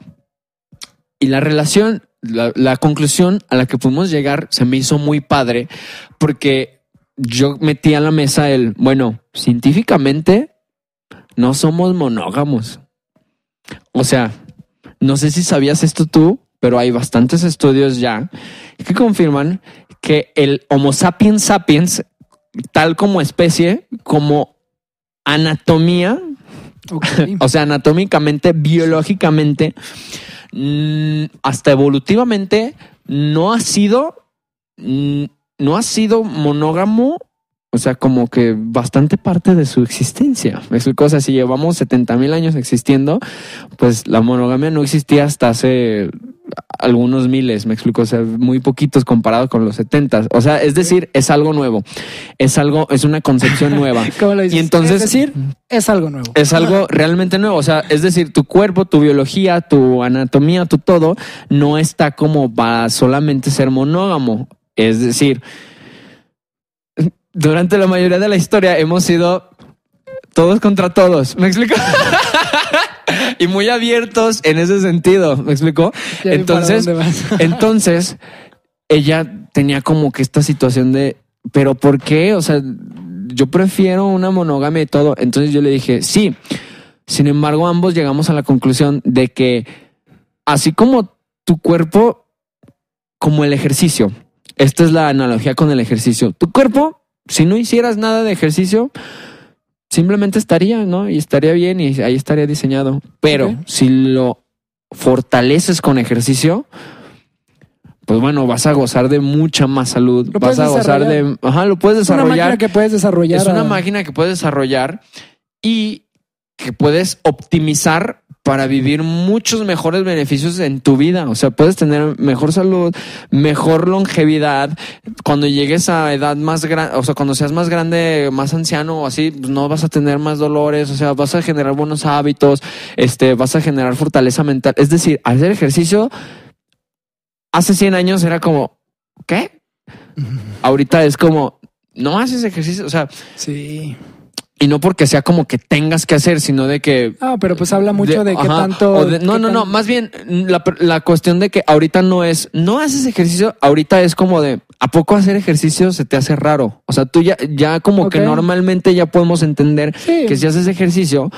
A: Y la relación, la, la conclusión a la que pudimos llegar se me hizo muy padre porque yo metí a la mesa el, bueno, científicamente no somos monógamos. O sea, no sé si sabías esto tú, pero hay bastantes estudios ya que confirman que el Homo sapiens sapiens, tal como especie, como anatomía, o sea, anatómicamente, biológicamente, mm, hasta evolutivamente, no ha sido, mm, no ha sido monógamo. O sea, como que bastante parte de su existencia. Me explico, o sea, si llevamos 70 mil años existiendo, pues la monogamia no existía hasta hace algunos miles, me explico, o sea, muy poquitos comparado con los 70. O sea, es decir, es algo nuevo, es algo, es una concepción nueva.
B: ¿Cómo lo dices?
A: Y entonces-
B: es decir, es algo nuevo.
A: Es algo realmente nuevo. O sea, es decir, tu cuerpo, tu biología, tu anatomía, tu todo, no está como para solamente ser monógamo. Es decir, durante la mayoría de la historia hemos sido todos contra todos. ¿Me explico? y muy abiertos en ese sentido. ¿Me explico?
B: Ya
A: Entonces, entonces, ella tenía como que esta situación de, pero ¿por qué? O sea, yo prefiero una monogamia y todo. Entonces yo le dije, sí. Sin embargo, ambos llegamos a la conclusión de que así como tu cuerpo, como el ejercicio, esta es la analogía con el ejercicio, tu cuerpo, si no hicieras nada de ejercicio, simplemente estaría, ¿no? Y estaría bien y ahí estaría diseñado. Pero si lo fortaleces con ejercicio, pues bueno, vas a gozar de mucha más salud.
B: Lo
A: vas a gozar de.
B: desarrollar.
A: Ajá, lo puedes
B: Es una
A: desarrollar.
B: máquina que puedes desarrollar.
A: Es una
B: a-
A: máquina que puedes desarrollar y que puedes optimizar para vivir muchos mejores beneficios en tu vida. O sea, puedes tener mejor salud, mejor longevidad. Cuando llegues a edad más grande, o sea, cuando seas más grande, más anciano o así, pues no vas a tener más dolores. O sea, vas a generar buenos hábitos, este, vas a generar fortaleza mental. Es decir, hacer ejercicio hace 100 años era como, ¿qué? Ahorita es como, no haces ejercicio. O sea,
B: Sí.
A: Y no porque sea como que tengas que hacer, sino de que.
B: Ah, pero pues habla mucho de, qué
A: ajá,
B: tanto.
A: o de- no,
B: qué
A: no,
B: tan-
A: no. Más bien, la, la cuestión de que ahorita no es. No haces ejercicio, ahorita es como de. ¿A poco hacer ejercicio se te hace raro? O sea, tú ya, ya como que normalmente ya podemos entender
B: Sí.
A: que si haces ejercicio,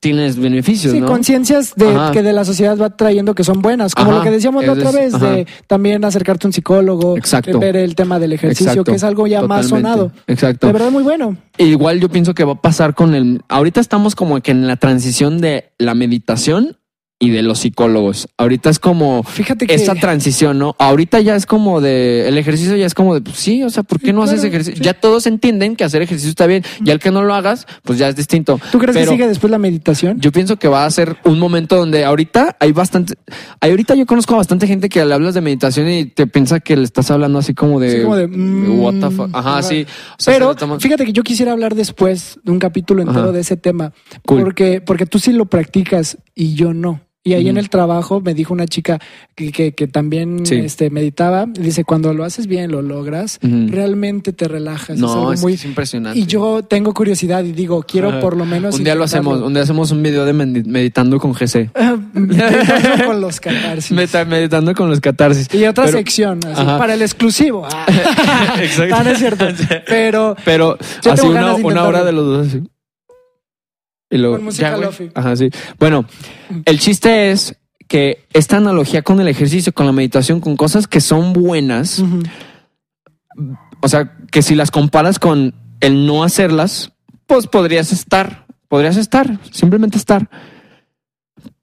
A: tienes beneficios,
B: Sí,
A: ¿no?
B: conciencias de
A: Ajá.
B: que de la sociedad va trayendo que son buenas, como
A: Ajá,
B: lo que decíamos la otra vez,
A: ajá.
B: de también acercarte a un psicólogo,
A: Exacto.
B: ver el tema del ejercicio,
A: Exacto,
B: que es algo ya más sonado.
A: Exacto.
B: De verdad muy bueno.
A: Igual yo pienso que va a pasar con el. Ahorita estamos como que en la transición de la meditación y de los psicólogos. Ahorita es como
B: Fíjate que
A: esa transición, ¿no? Ahorita ya es como de, el ejercicio ya es como de, pues sí, o sea, ¿por qué
B: Sí,
A: no haces ejercicio?
B: sí.
A: Ya todos entienden que hacer ejercicio está bien y al que no lo hagas, pues ya es distinto.
B: ¿Tú crees
A: Pero
B: que sigue después la meditación?
A: Yo pienso que va a ser un momento donde ahorita hay bastante, ahorita yo conozco a bastante gente que le hablas de meditación y te piensa que le estás hablando así como de,
B: Sí, como de, mm,
A: what the fuck. Ajá,
B: ajá.
A: sí. O sea,
B: Pero fíjate que yo quisiera hablar después de un capítulo entero
A: Ajá.
B: de ese tema,
A: Cool.
B: porque, porque tú sí lo practicas y yo no. Y ahí en el trabajo me dijo una chica que, que, que también
A: Sí.
B: este, meditaba, dice, cuando lo haces bien, lo logras, realmente te relajas. es
A: no,
B: algo
A: es,
B: muy...
A: es impresionante.
B: Y yo tengo curiosidad y digo, quiero por lo menos...
A: un día lo hacemos, un día hacemos un video de medi- meditando con GC.
B: Meditando con los catarsis.
A: Meta- meditando con los catarsis.
B: Y otra
A: Pero-
B: sección, así, para el exclusivo. Ah.
A: Exacto.
B: Ah, no es cierto. Pero
A: Pero así una, una hora de los dos así. Y luego,
B: Con música
A: ya, güey.
B: lofi.
A: Ajá, sí. Bueno, el chiste es que esta analogía con el ejercicio, con la meditación, con cosas que son buenas, o sea, que si las comparas con el no hacerlas, pues podrías estar, podrías estar, simplemente estar.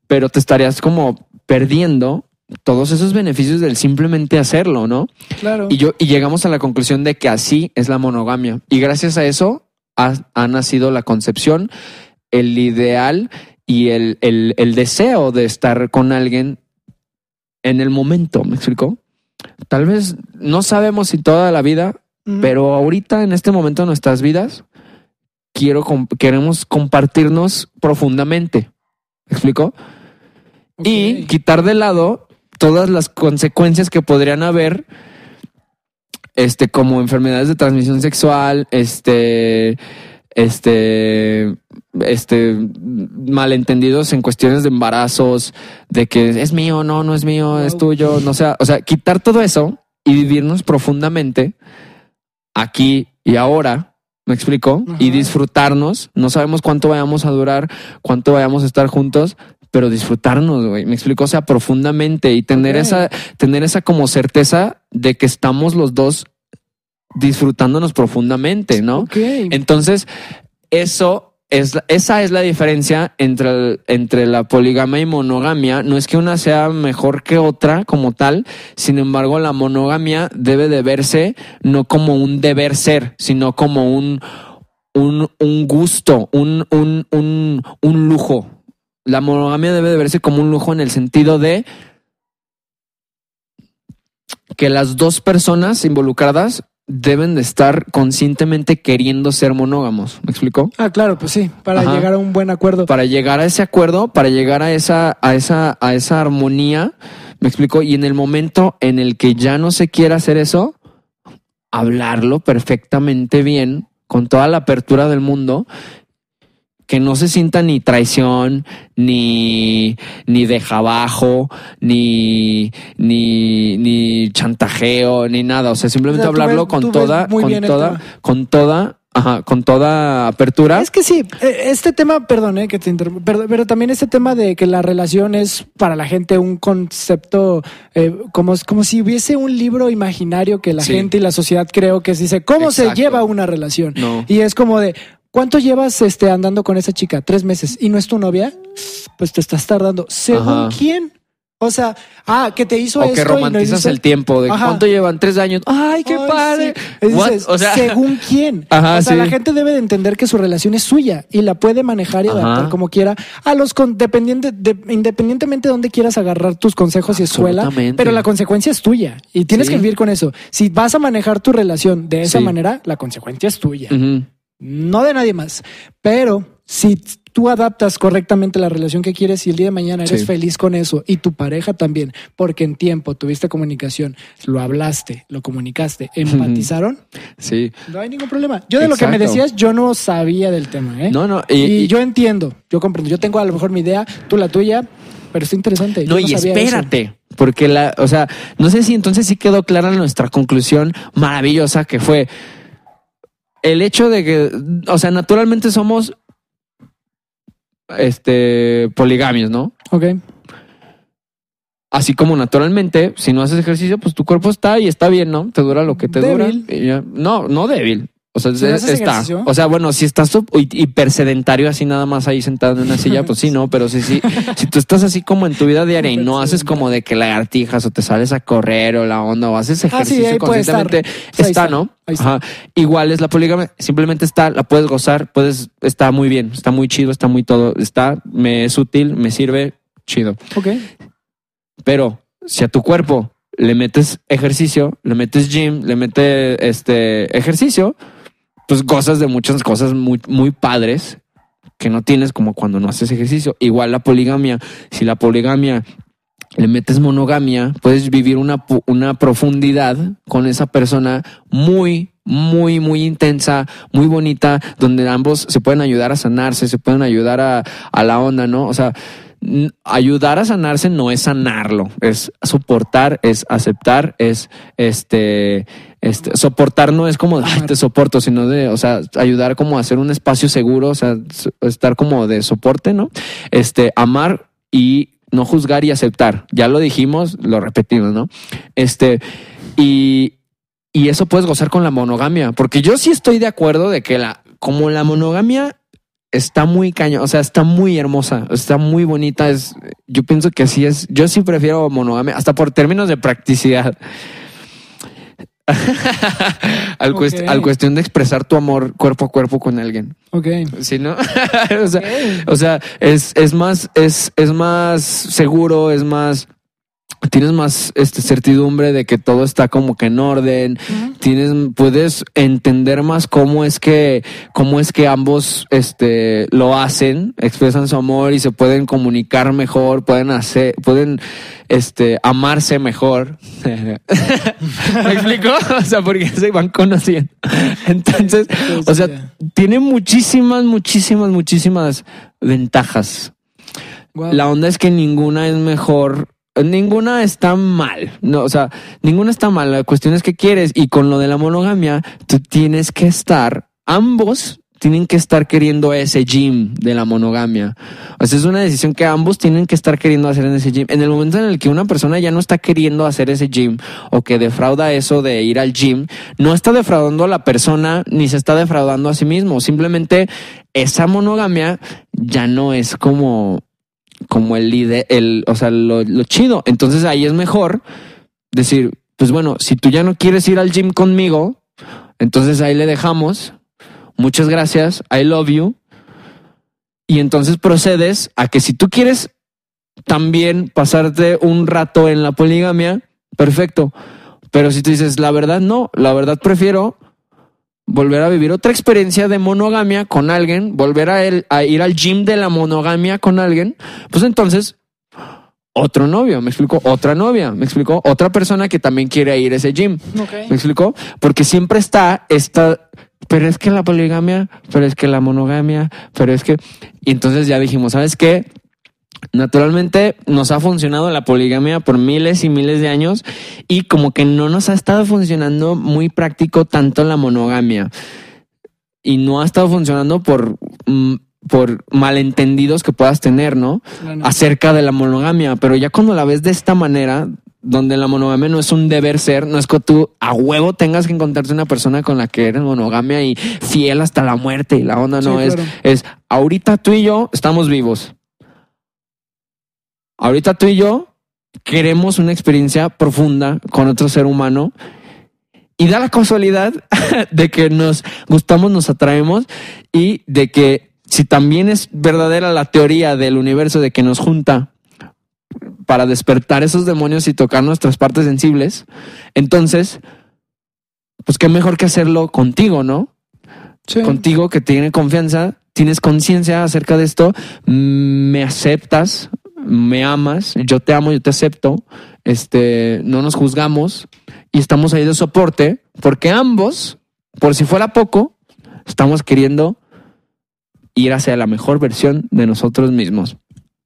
A: Pero te estarías como perdiendo todos esos beneficios del simplemente hacerlo, ¿no?
B: claro.
A: Y yo y llegamos a la conclusión de que así es la monogamia. Y gracias a eso ha, ha nacido la concepción, el ideal y el, el- el deseo de estar con alguien en el momento. ¿Me explico? Tal vez no sabemos si toda la vida, pero ahorita en este momento de nuestras vidas quiero queremos compartirnos profundamente. ¿Me explico? Y quitar de lado todas las consecuencias que podrían haber, este, como enfermedades de transmisión sexual, este, este, este, malentendidos en cuestiones de embarazos, de que es mío, no, no es mío, es tuyo, no sea, o sea, quitar todo eso y vivirnos profundamente aquí y ahora, ¿me explico? Y disfrutarnos. No sabemos cuánto vayamos a durar, cuánto vayamos a estar juntos, pero disfrutarnos, güey. Me explico, o sea, profundamente y tener esa, tener esa como certeza de que estamos los dos disfrutándonos profundamente, ¿no? Entonces, eso es, esa es la diferencia entre, el- entre la poligamia y monogamia. No es que una sea mejor que otra como tal, sin embargo, la monogamia debe de verse no como un deber ser, sino como un, un, un gusto, un, un, un, un lujo. La monogamia debe de verse como un lujo en el sentido de que las dos personas involucradas deben de estar conscientemente queriendo ser monógamos. ¿Me explico?
B: Ah, claro, pues sí, para
A: Ajá.
B: llegar a un buen acuerdo.
A: Para llegar a ese acuerdo, para llegar a esa, a esa, a esa armonía, me explico. Y en el momento en el que ya no se quiera hacer eso, hablarlo perfectamente bien, con toda la apertura del mundo, que no se sienta ni traición, ni, ni deja abajo, ni, ni, ni chantajeo, ni nada. O sea, simplemente
B: O sea, tú
A: hablarlo
B: ves-
A: con toda, con toda, con toda, ajá, con toda apertura.
B: Es que sí, eh, este tema, perdón, eh, que te interrumpa, pero, pero también este tema de que la relación es para la gente un concepto eh, como, como si hubiese un libro imaginario que la
A: Sí.
B: gente y la sociedad creo que dice, ¿cómo se lleva una relación?
A: No.
B: Y es como de, ¿cuánto llevas este, andando con esa chica? ¿Tres meses? ¿Y no es tu novia? Pues te estás tardando. ¿Según
A: Ajá.
B: quién? O sea, ah, que te hizo
A: o
B: esto
A: que
B: y no
A: romantizas el tiempo de
B: Ajá.
A: cuánto llevan tres años. Ay, qué
B: Ay,
A: padre.
B: sí. Dices,
A: O sea,
B: según quién.
A: Ajá,
B: o sea,
A: sí.
B: la gente debe de entender que su relación es suya y la puede manejar y
A: Ajá.
B: adaptar como quiera a los con, dependiente, de- independientemente de dónde quieras agarrar tus consejos y escuela, pero la consecuencia es tuya y tienes
A: Sí.
B: que vivir con eso. Si vas a manejar tu relación de esa manera, la consecuencia es tuya,
A: Ujú.
B: No de nadie más. Pero si tú adaptas correctamente la relación que quieres y el día de mañana eres
A: Sí.
B: feliz con eso y tu pareja también, porque en tiempo tuviste comunicación, lo hablaste, lo comunicaste, empatizaron,
A: Sí.
B: no hay ningún problema. Yo de lo que me decías, yo no sabía del tema, ¿eh?
A: No, no.
B: y,
A: Y, y-
B: yo entiendo, yo comprendo. Yo tengo a lo mejor mi idea, tú la tuya, pero está interesante.
A: no,
B: Yo
A: y
B: sabía eso.
A: espérate. Porque la, o sea, no sé si entonces sí quedó clara nuestra conclusión maravillosa que fue el hecho de que, o sea, naturalmente somos este poligamios, ¿no?
B: Ok.
A: Así como naturalmente, si no haces ejercicio, pues tu cuerpo está y está bien, ¿no? Te dura lo que te
B: Débil.
A: dura. No, no débil. O sea,
B: Si no haces
A: está.
B: ejercicio.
A: O sea, bueno, si estás hipersedentario así nada más ahí sentado en una silla, pues sí, no, pero sí, sí. Si tú estás así como en tu vida diaria y no haces como de que lagartijas o te sales a correr o la onda o haces
B: Ah, sí,
A: ejercicio conscientemente,
B: ahí
A: está. ¿no? Ajá. Igual es la poligamia, simplemente está, la puedes gozar, puedes, está muy bien, está muy chido, está muy todo, está, me es útil, me sirve, chido.
B: Ok.
A: Pero si a tu cuerpo le metes ejercicio, le metes gym, le metes este ejercicio, pues gozas de muchas cosas muy, muy padres que no tienes como cuando no haces ejercicio. Igual la poligamia, si la poligamia le metes monogamia, puedes vivir una, una profundidad con esa persona muy, muy, muy intensa, muy bonita, donde ambos se pueden ayudar a sanarse, se pueden ayudar a, a la onda, ¿no? O sea, ayudar a sanarse no es sanarlo, es soportar, es aceptar, es este, este, soportar no es como, ay, te soporto, sino de, o sea, ayudar como a hacer un espacio seguro, o sea, estar como de soporte, ¿no? Este, amar y no juzgar y aceptar. Ya lo dijimos, lo repetimos, ¿no? Este, y, y eso puedes gozar con la monogamia, porque yo sí estoy de acuerdo de que la, como la monogamia está muy caño, o sea, está muy hermosa, está muy bonita. Es, yo pienso que así es. Yo sí prefiero monogamia, hasta por términos de practicidad. al, cuest-
B: Ok.
A: al cuestión de expresar tu amor cuerpo a cuerpo con alguien.
B: Ok.
A: ¿Sí, no? o sea, o sea, es, es más, es, es más seguro, es más, tienes más este, certidumbre de que todo está como que en orden. Tienes, puedes entender más cómo es que, cómo es que ambos este, lo hacen, expresan su amor y se pueden comunicar mejor, pueden hacer, pueden este, amarse mejor. ¿Me explico? O sea, porque se van conociendo. Entonces, o sea, tiene muchísimas, muchísimas, muchísimas ventajas. La onda es que ninguna es mejor ninguna está mal. No, o sea, ninguna está mal. La cuestión es que quieres. Y con lo de la monogamia, tú tienes que estar, ambos tienen que estar queriendo ese gym de la monogamia. O es una decisión que ambos tienen que estar queriendo hacer en ese gym. En el momento en el que una persona ya no está queriendo hacer ese gym o que defrauda eso de ir al gym, no está defraudando a la persona ni se está defraudando a sí mismo. Simplemente esa monogamia ya no es como, como el líder, el, o sea, lo, lo chido. Entonces ahí es mejor decir, pues bueno, si tú ya no quieres ir al gym conmigo, entonces ahí le dejamos muchas gracias, I love you. Y entonces procedes a que si tú quieres también pasarte un rato en la poligamia, perfecto. Pero si tú dices, la verdad no, la verdad prefiero volver a vivir otra experiencia de monogamia con alguien, volver a, ir al gym de la monogamia con alguien, pues entonces otro novio, me explico, otra novia, me explico, otra persona que también quiere ir a ese gym. ¿Me explico? Porque siempre está esta, pero es que la poligamia, pero es que la monogamia, pero es que... Y entonces ya dijimos, ¿sabes qué? Naturalmente nos ha funcionado la poligamia por miles y miles de años y como que no nos ha estado funcionando muy práctico tanto la monogamia. Y no ha estado funcionando por, mm, por malentendidos que puedas tener, ¿no? Acerca de la monogamia, pero ya cuando la ves de esta manera, donde la monogamia no es un deber ser, no es que tú a huevo tengas que encontrarte una persona con la que eres monogamia y fiel hasta la muerte y la onda no
B: Sí,
A: es,
B: claro.
A: es ahorita tú y yo estamos vivos. Ahorita tú y yo queremos una experiencia profunda con otro ser humano y da la casualidad de que nos gustamos, nos atraemos y de que si también es verdadera la teoría del universo de que nos junta para despertar esos demonios y tocar nuestras partes sensibles, entonces, pues qué mejor que hacerlo contigo, ¿no?
B: Sí.
A: Contigo que tiene confianza, tienes conciencia acerca de esto, mm, me aceptas, me amas, yo te amo, yo te acepto, este, no nos juzgamos y estamos ahí de soporte porque ambos, por si fuera poco, estamos queriendo ir hacia la mejor versión de nosotros mismos.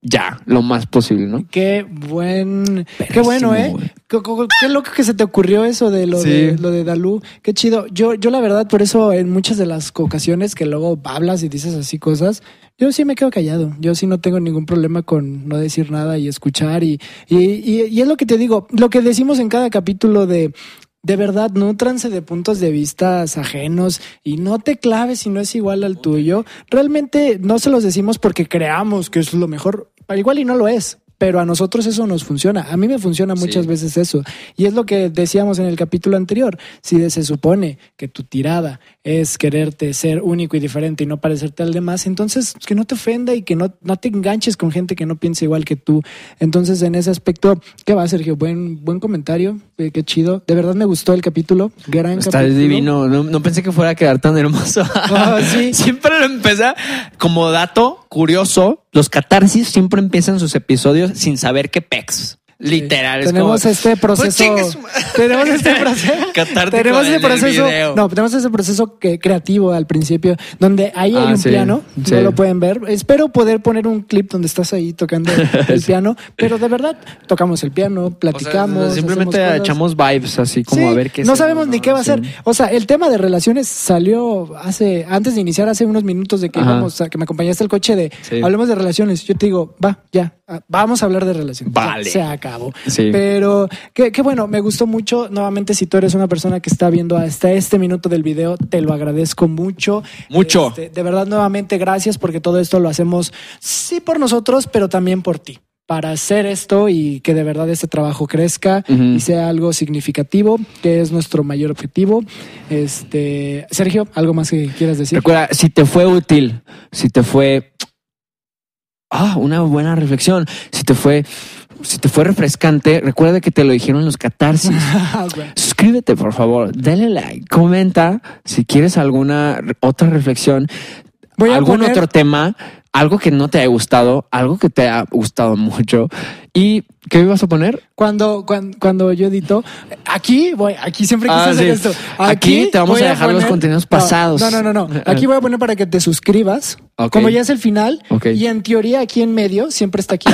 A: Ya, lo más posible, ¿no?
B: Qué buen, qué bueno, ¿eh? Qué, qué- qué loco que se te ocurrió eso de lo,
A: Sí.
B: de, lo de Dalú. Qué chido. Yo, yo la verdad, por eso en muchas de las ocasiones que luego hablas y dices así cosas, yo sí me quedo callado. Yo sí no tengo ningún problema con no decir nada y escuchar. Y, y, y, es lo que te digo, lo que decimos en cada capítulo de... De verdad, nútranse de puntos de vista ajenos y no te claves si no es igual al tuyo. Realmente no se los decimos porque creamos que es lo mejor. Al igual y no lo es, pero a nosotros eso nos funciona. A mí me funciona muchas
A: Sí.
B: veces eso. Y es lo que decíamos en el capítulo anterior. Si se supone que tu tirada es quererte ser único y diferente y no parecerte al demás, entonces que no te ofenda y que no, no te enganches con gente que no piensa igual que tú. Entonces, en ese aspecto, ¿qué va, Sergio? Buen, buen comentario. Eh, qué chido. De verdad me gustó el capítulo. Gran
A: Está
B: capítulo.
A: divino. No, no pensé que fuera a quedar tan hermoso.
B: Ah, sí.
A: Siempre lo empieza como dato curioso. Los catarsis siempre empiezan sus episodios sin saber qué pex. Literal. es
B: tenemos
A: como,
B: este proceso.
A: Pues chingue su madre.
B: tenemos este proceso. Tenemos
A: el
B: proceso. No, tenemos ese proceso que, creativo al principio, donde ahí hay
A: Ah,
B: un
A: sí,
B: piano.
A: sí.
B: No lo pueden ver. Espero poder poner un clip donde estás ahí tocando el piano, pero de verdad tocamos el piano,
A: O sea,
B: platicamos.
A: simplemente echamos vibes así como a ver qué
B: no sabemos ni qué va a ser. O sea, el tema de relaciones salió hace antes de iniciar hace unos minutos de que
A: Ajá.
B: íbamos a, que me acompañaste al coche de hablemos de relaciones. Yo te digo, va, ya, ah, vamos a hablar de relaciones.
A: Vale.
B: se acabó.
A: Sí.
B: Pero qué, qué bueno, me gustó mucho. Nuevamente, si tú eres una persona que está viendo hasta este minuto del video, te lo agradezco mucho.
A: Mucho.
B: Este, de verdad, nuevamente, gracias porque todo esto lo hacemos sí por nosotros, pero también por ti. Para hacer esto y que de verdad este trabajo crezca y sea algo significativo, que es nuestro mayor objetivo. Este, Sergio, ¿algo más que quieras decir?
A: Recuerda, si te fue útil, si te fue ah, una buena reflexión, si te fue si te fue refrescante, recuerda que te lo dijeron los catarsis.
B: Ah.
A: Suscríbete, por favor, dale like, comenta si quieres alguna otra reflexión,
B: Voy a
A: algún
B: poner-
A: otro tema, algo que no te haya gustado, algo que te ha gustado mucho ¿Y qué ibas a poner?
B: Cuando, cuando, cuando yo edito, aquí voy, aquí siempre quise
A: Ah,
B: hacer
A: sí.
B: esto.
A: Aquí te vamos a dejar los contenidos pasados.
B: No, no, no, no. Aquí voy a poner para que te suscribas. Como ya es el final.
A: Ok.
B: Y en teoría aquí en medio, siempre está aquí.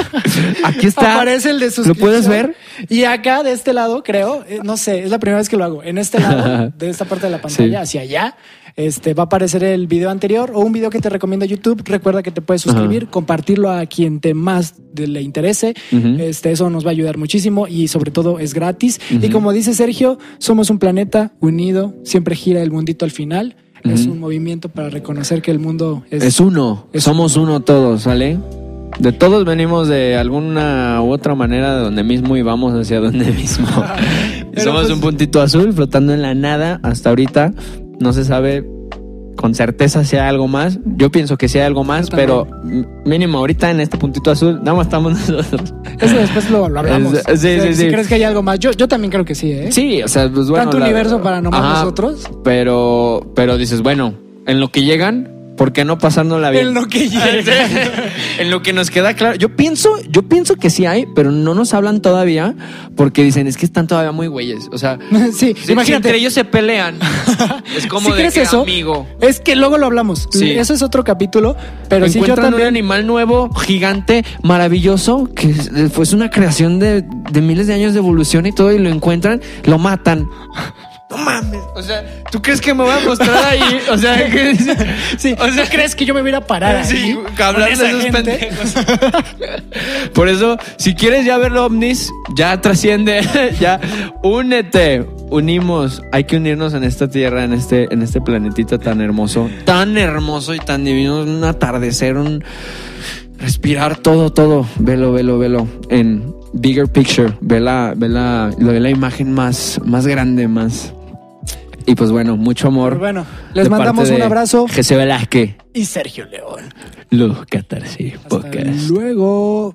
A: Aquí está.
B: Aparece el de
A: ¿Lo
B: suscripción.
A: puedes ver?
B: Y acá de este lado, creo, eh, no sé, es la primera vez que lo hago. En este lado, de esta parte de la pantalla, hacia allá, este va a aparecer el video anterior o un video que te recomienda YouTube. Recuerda que te puedes suscribir, compartirlo a quien te más le interese. Este, eso nos va a ayudar muchísimo y sobre todo es gratis. Y como dice Sergio, somos un planeta unido, siempre gira el mundito al final. Es un movimiento para reconocer que el mundo es,
A: Es uno.
B: Es
A: Somos uno todos, ¿sale? De todos venimos de alguna u otra manera de donde mismo y vamos hacia donde mismo. Somos
B: pues-
A: un puntito azul flotando en la nada hasta ahorita. No se sabe con certeza si hay algo más. Yo pienso que sí hay algo más, pero mínimo ahorita en este puntito azul, nada más estamos nosotros.
B: Eso después lo, lo hablamos.
A: Es- sí,
B: O sea,
A: sí,
B: si
A: sí.
B: crees que hay algo más, yo, yo también creo que sí, ¿eh?
A: Sí, o sea, pues bueno.
B: Tanto universo para nomás nosotros.
A: Pero, pero dices, bueno, en lo que llegan, ¿por qué no pasárnosla bien?
B: En lo que
A: en lo que nos queda claro. Yo pienso, yo pienso que sí hay, pero no nos hablan todavía porque dicen es que están todavía muy güeyes. O sea,
B: sí,
A: si- si
B: imagínate.
A: entre ellos se pelean. es como
B: si
A: de
B: crees
A: que
B: eso,
A: amigo.
B: es que luego lo hablamos.
A: Sí.
B: Eso es otro capítulo, pero sí yo
A: Encuentran un animal nuevo, gigante, maravilloso, que fue una creación de, de miles de años de evolución y todo, y lo encuentran, lo matan. No mames. O sea, ¿tú crees que me voy a mostrar ahí? O sea,
B: Sí,
A: O sea,
B: ¿tú crees que yo me voy a parar ahí
A: Sí,
B: con
A: hablar de esos
B: gente?
A: pendejos. Por eso, si quieres ya ver ovnis, ya trasciende, ya únete, unimos, hay que unirnos en esta tierra, en este, en este planetita tan hermoso, tan hermoso y tan divino, un atardecer, un respirar todo, todo, velo, velo, velo, en bigger picture, ve la, ve la, ve la imagen más, más grande, más. Y pues bueno, mucho amor.
B: Pero bueno, les mandamos un abrazo.
A: Jesse Velázquez.
B: Y Sergio León.
A: Los Catarsis Podcast.
B: luego.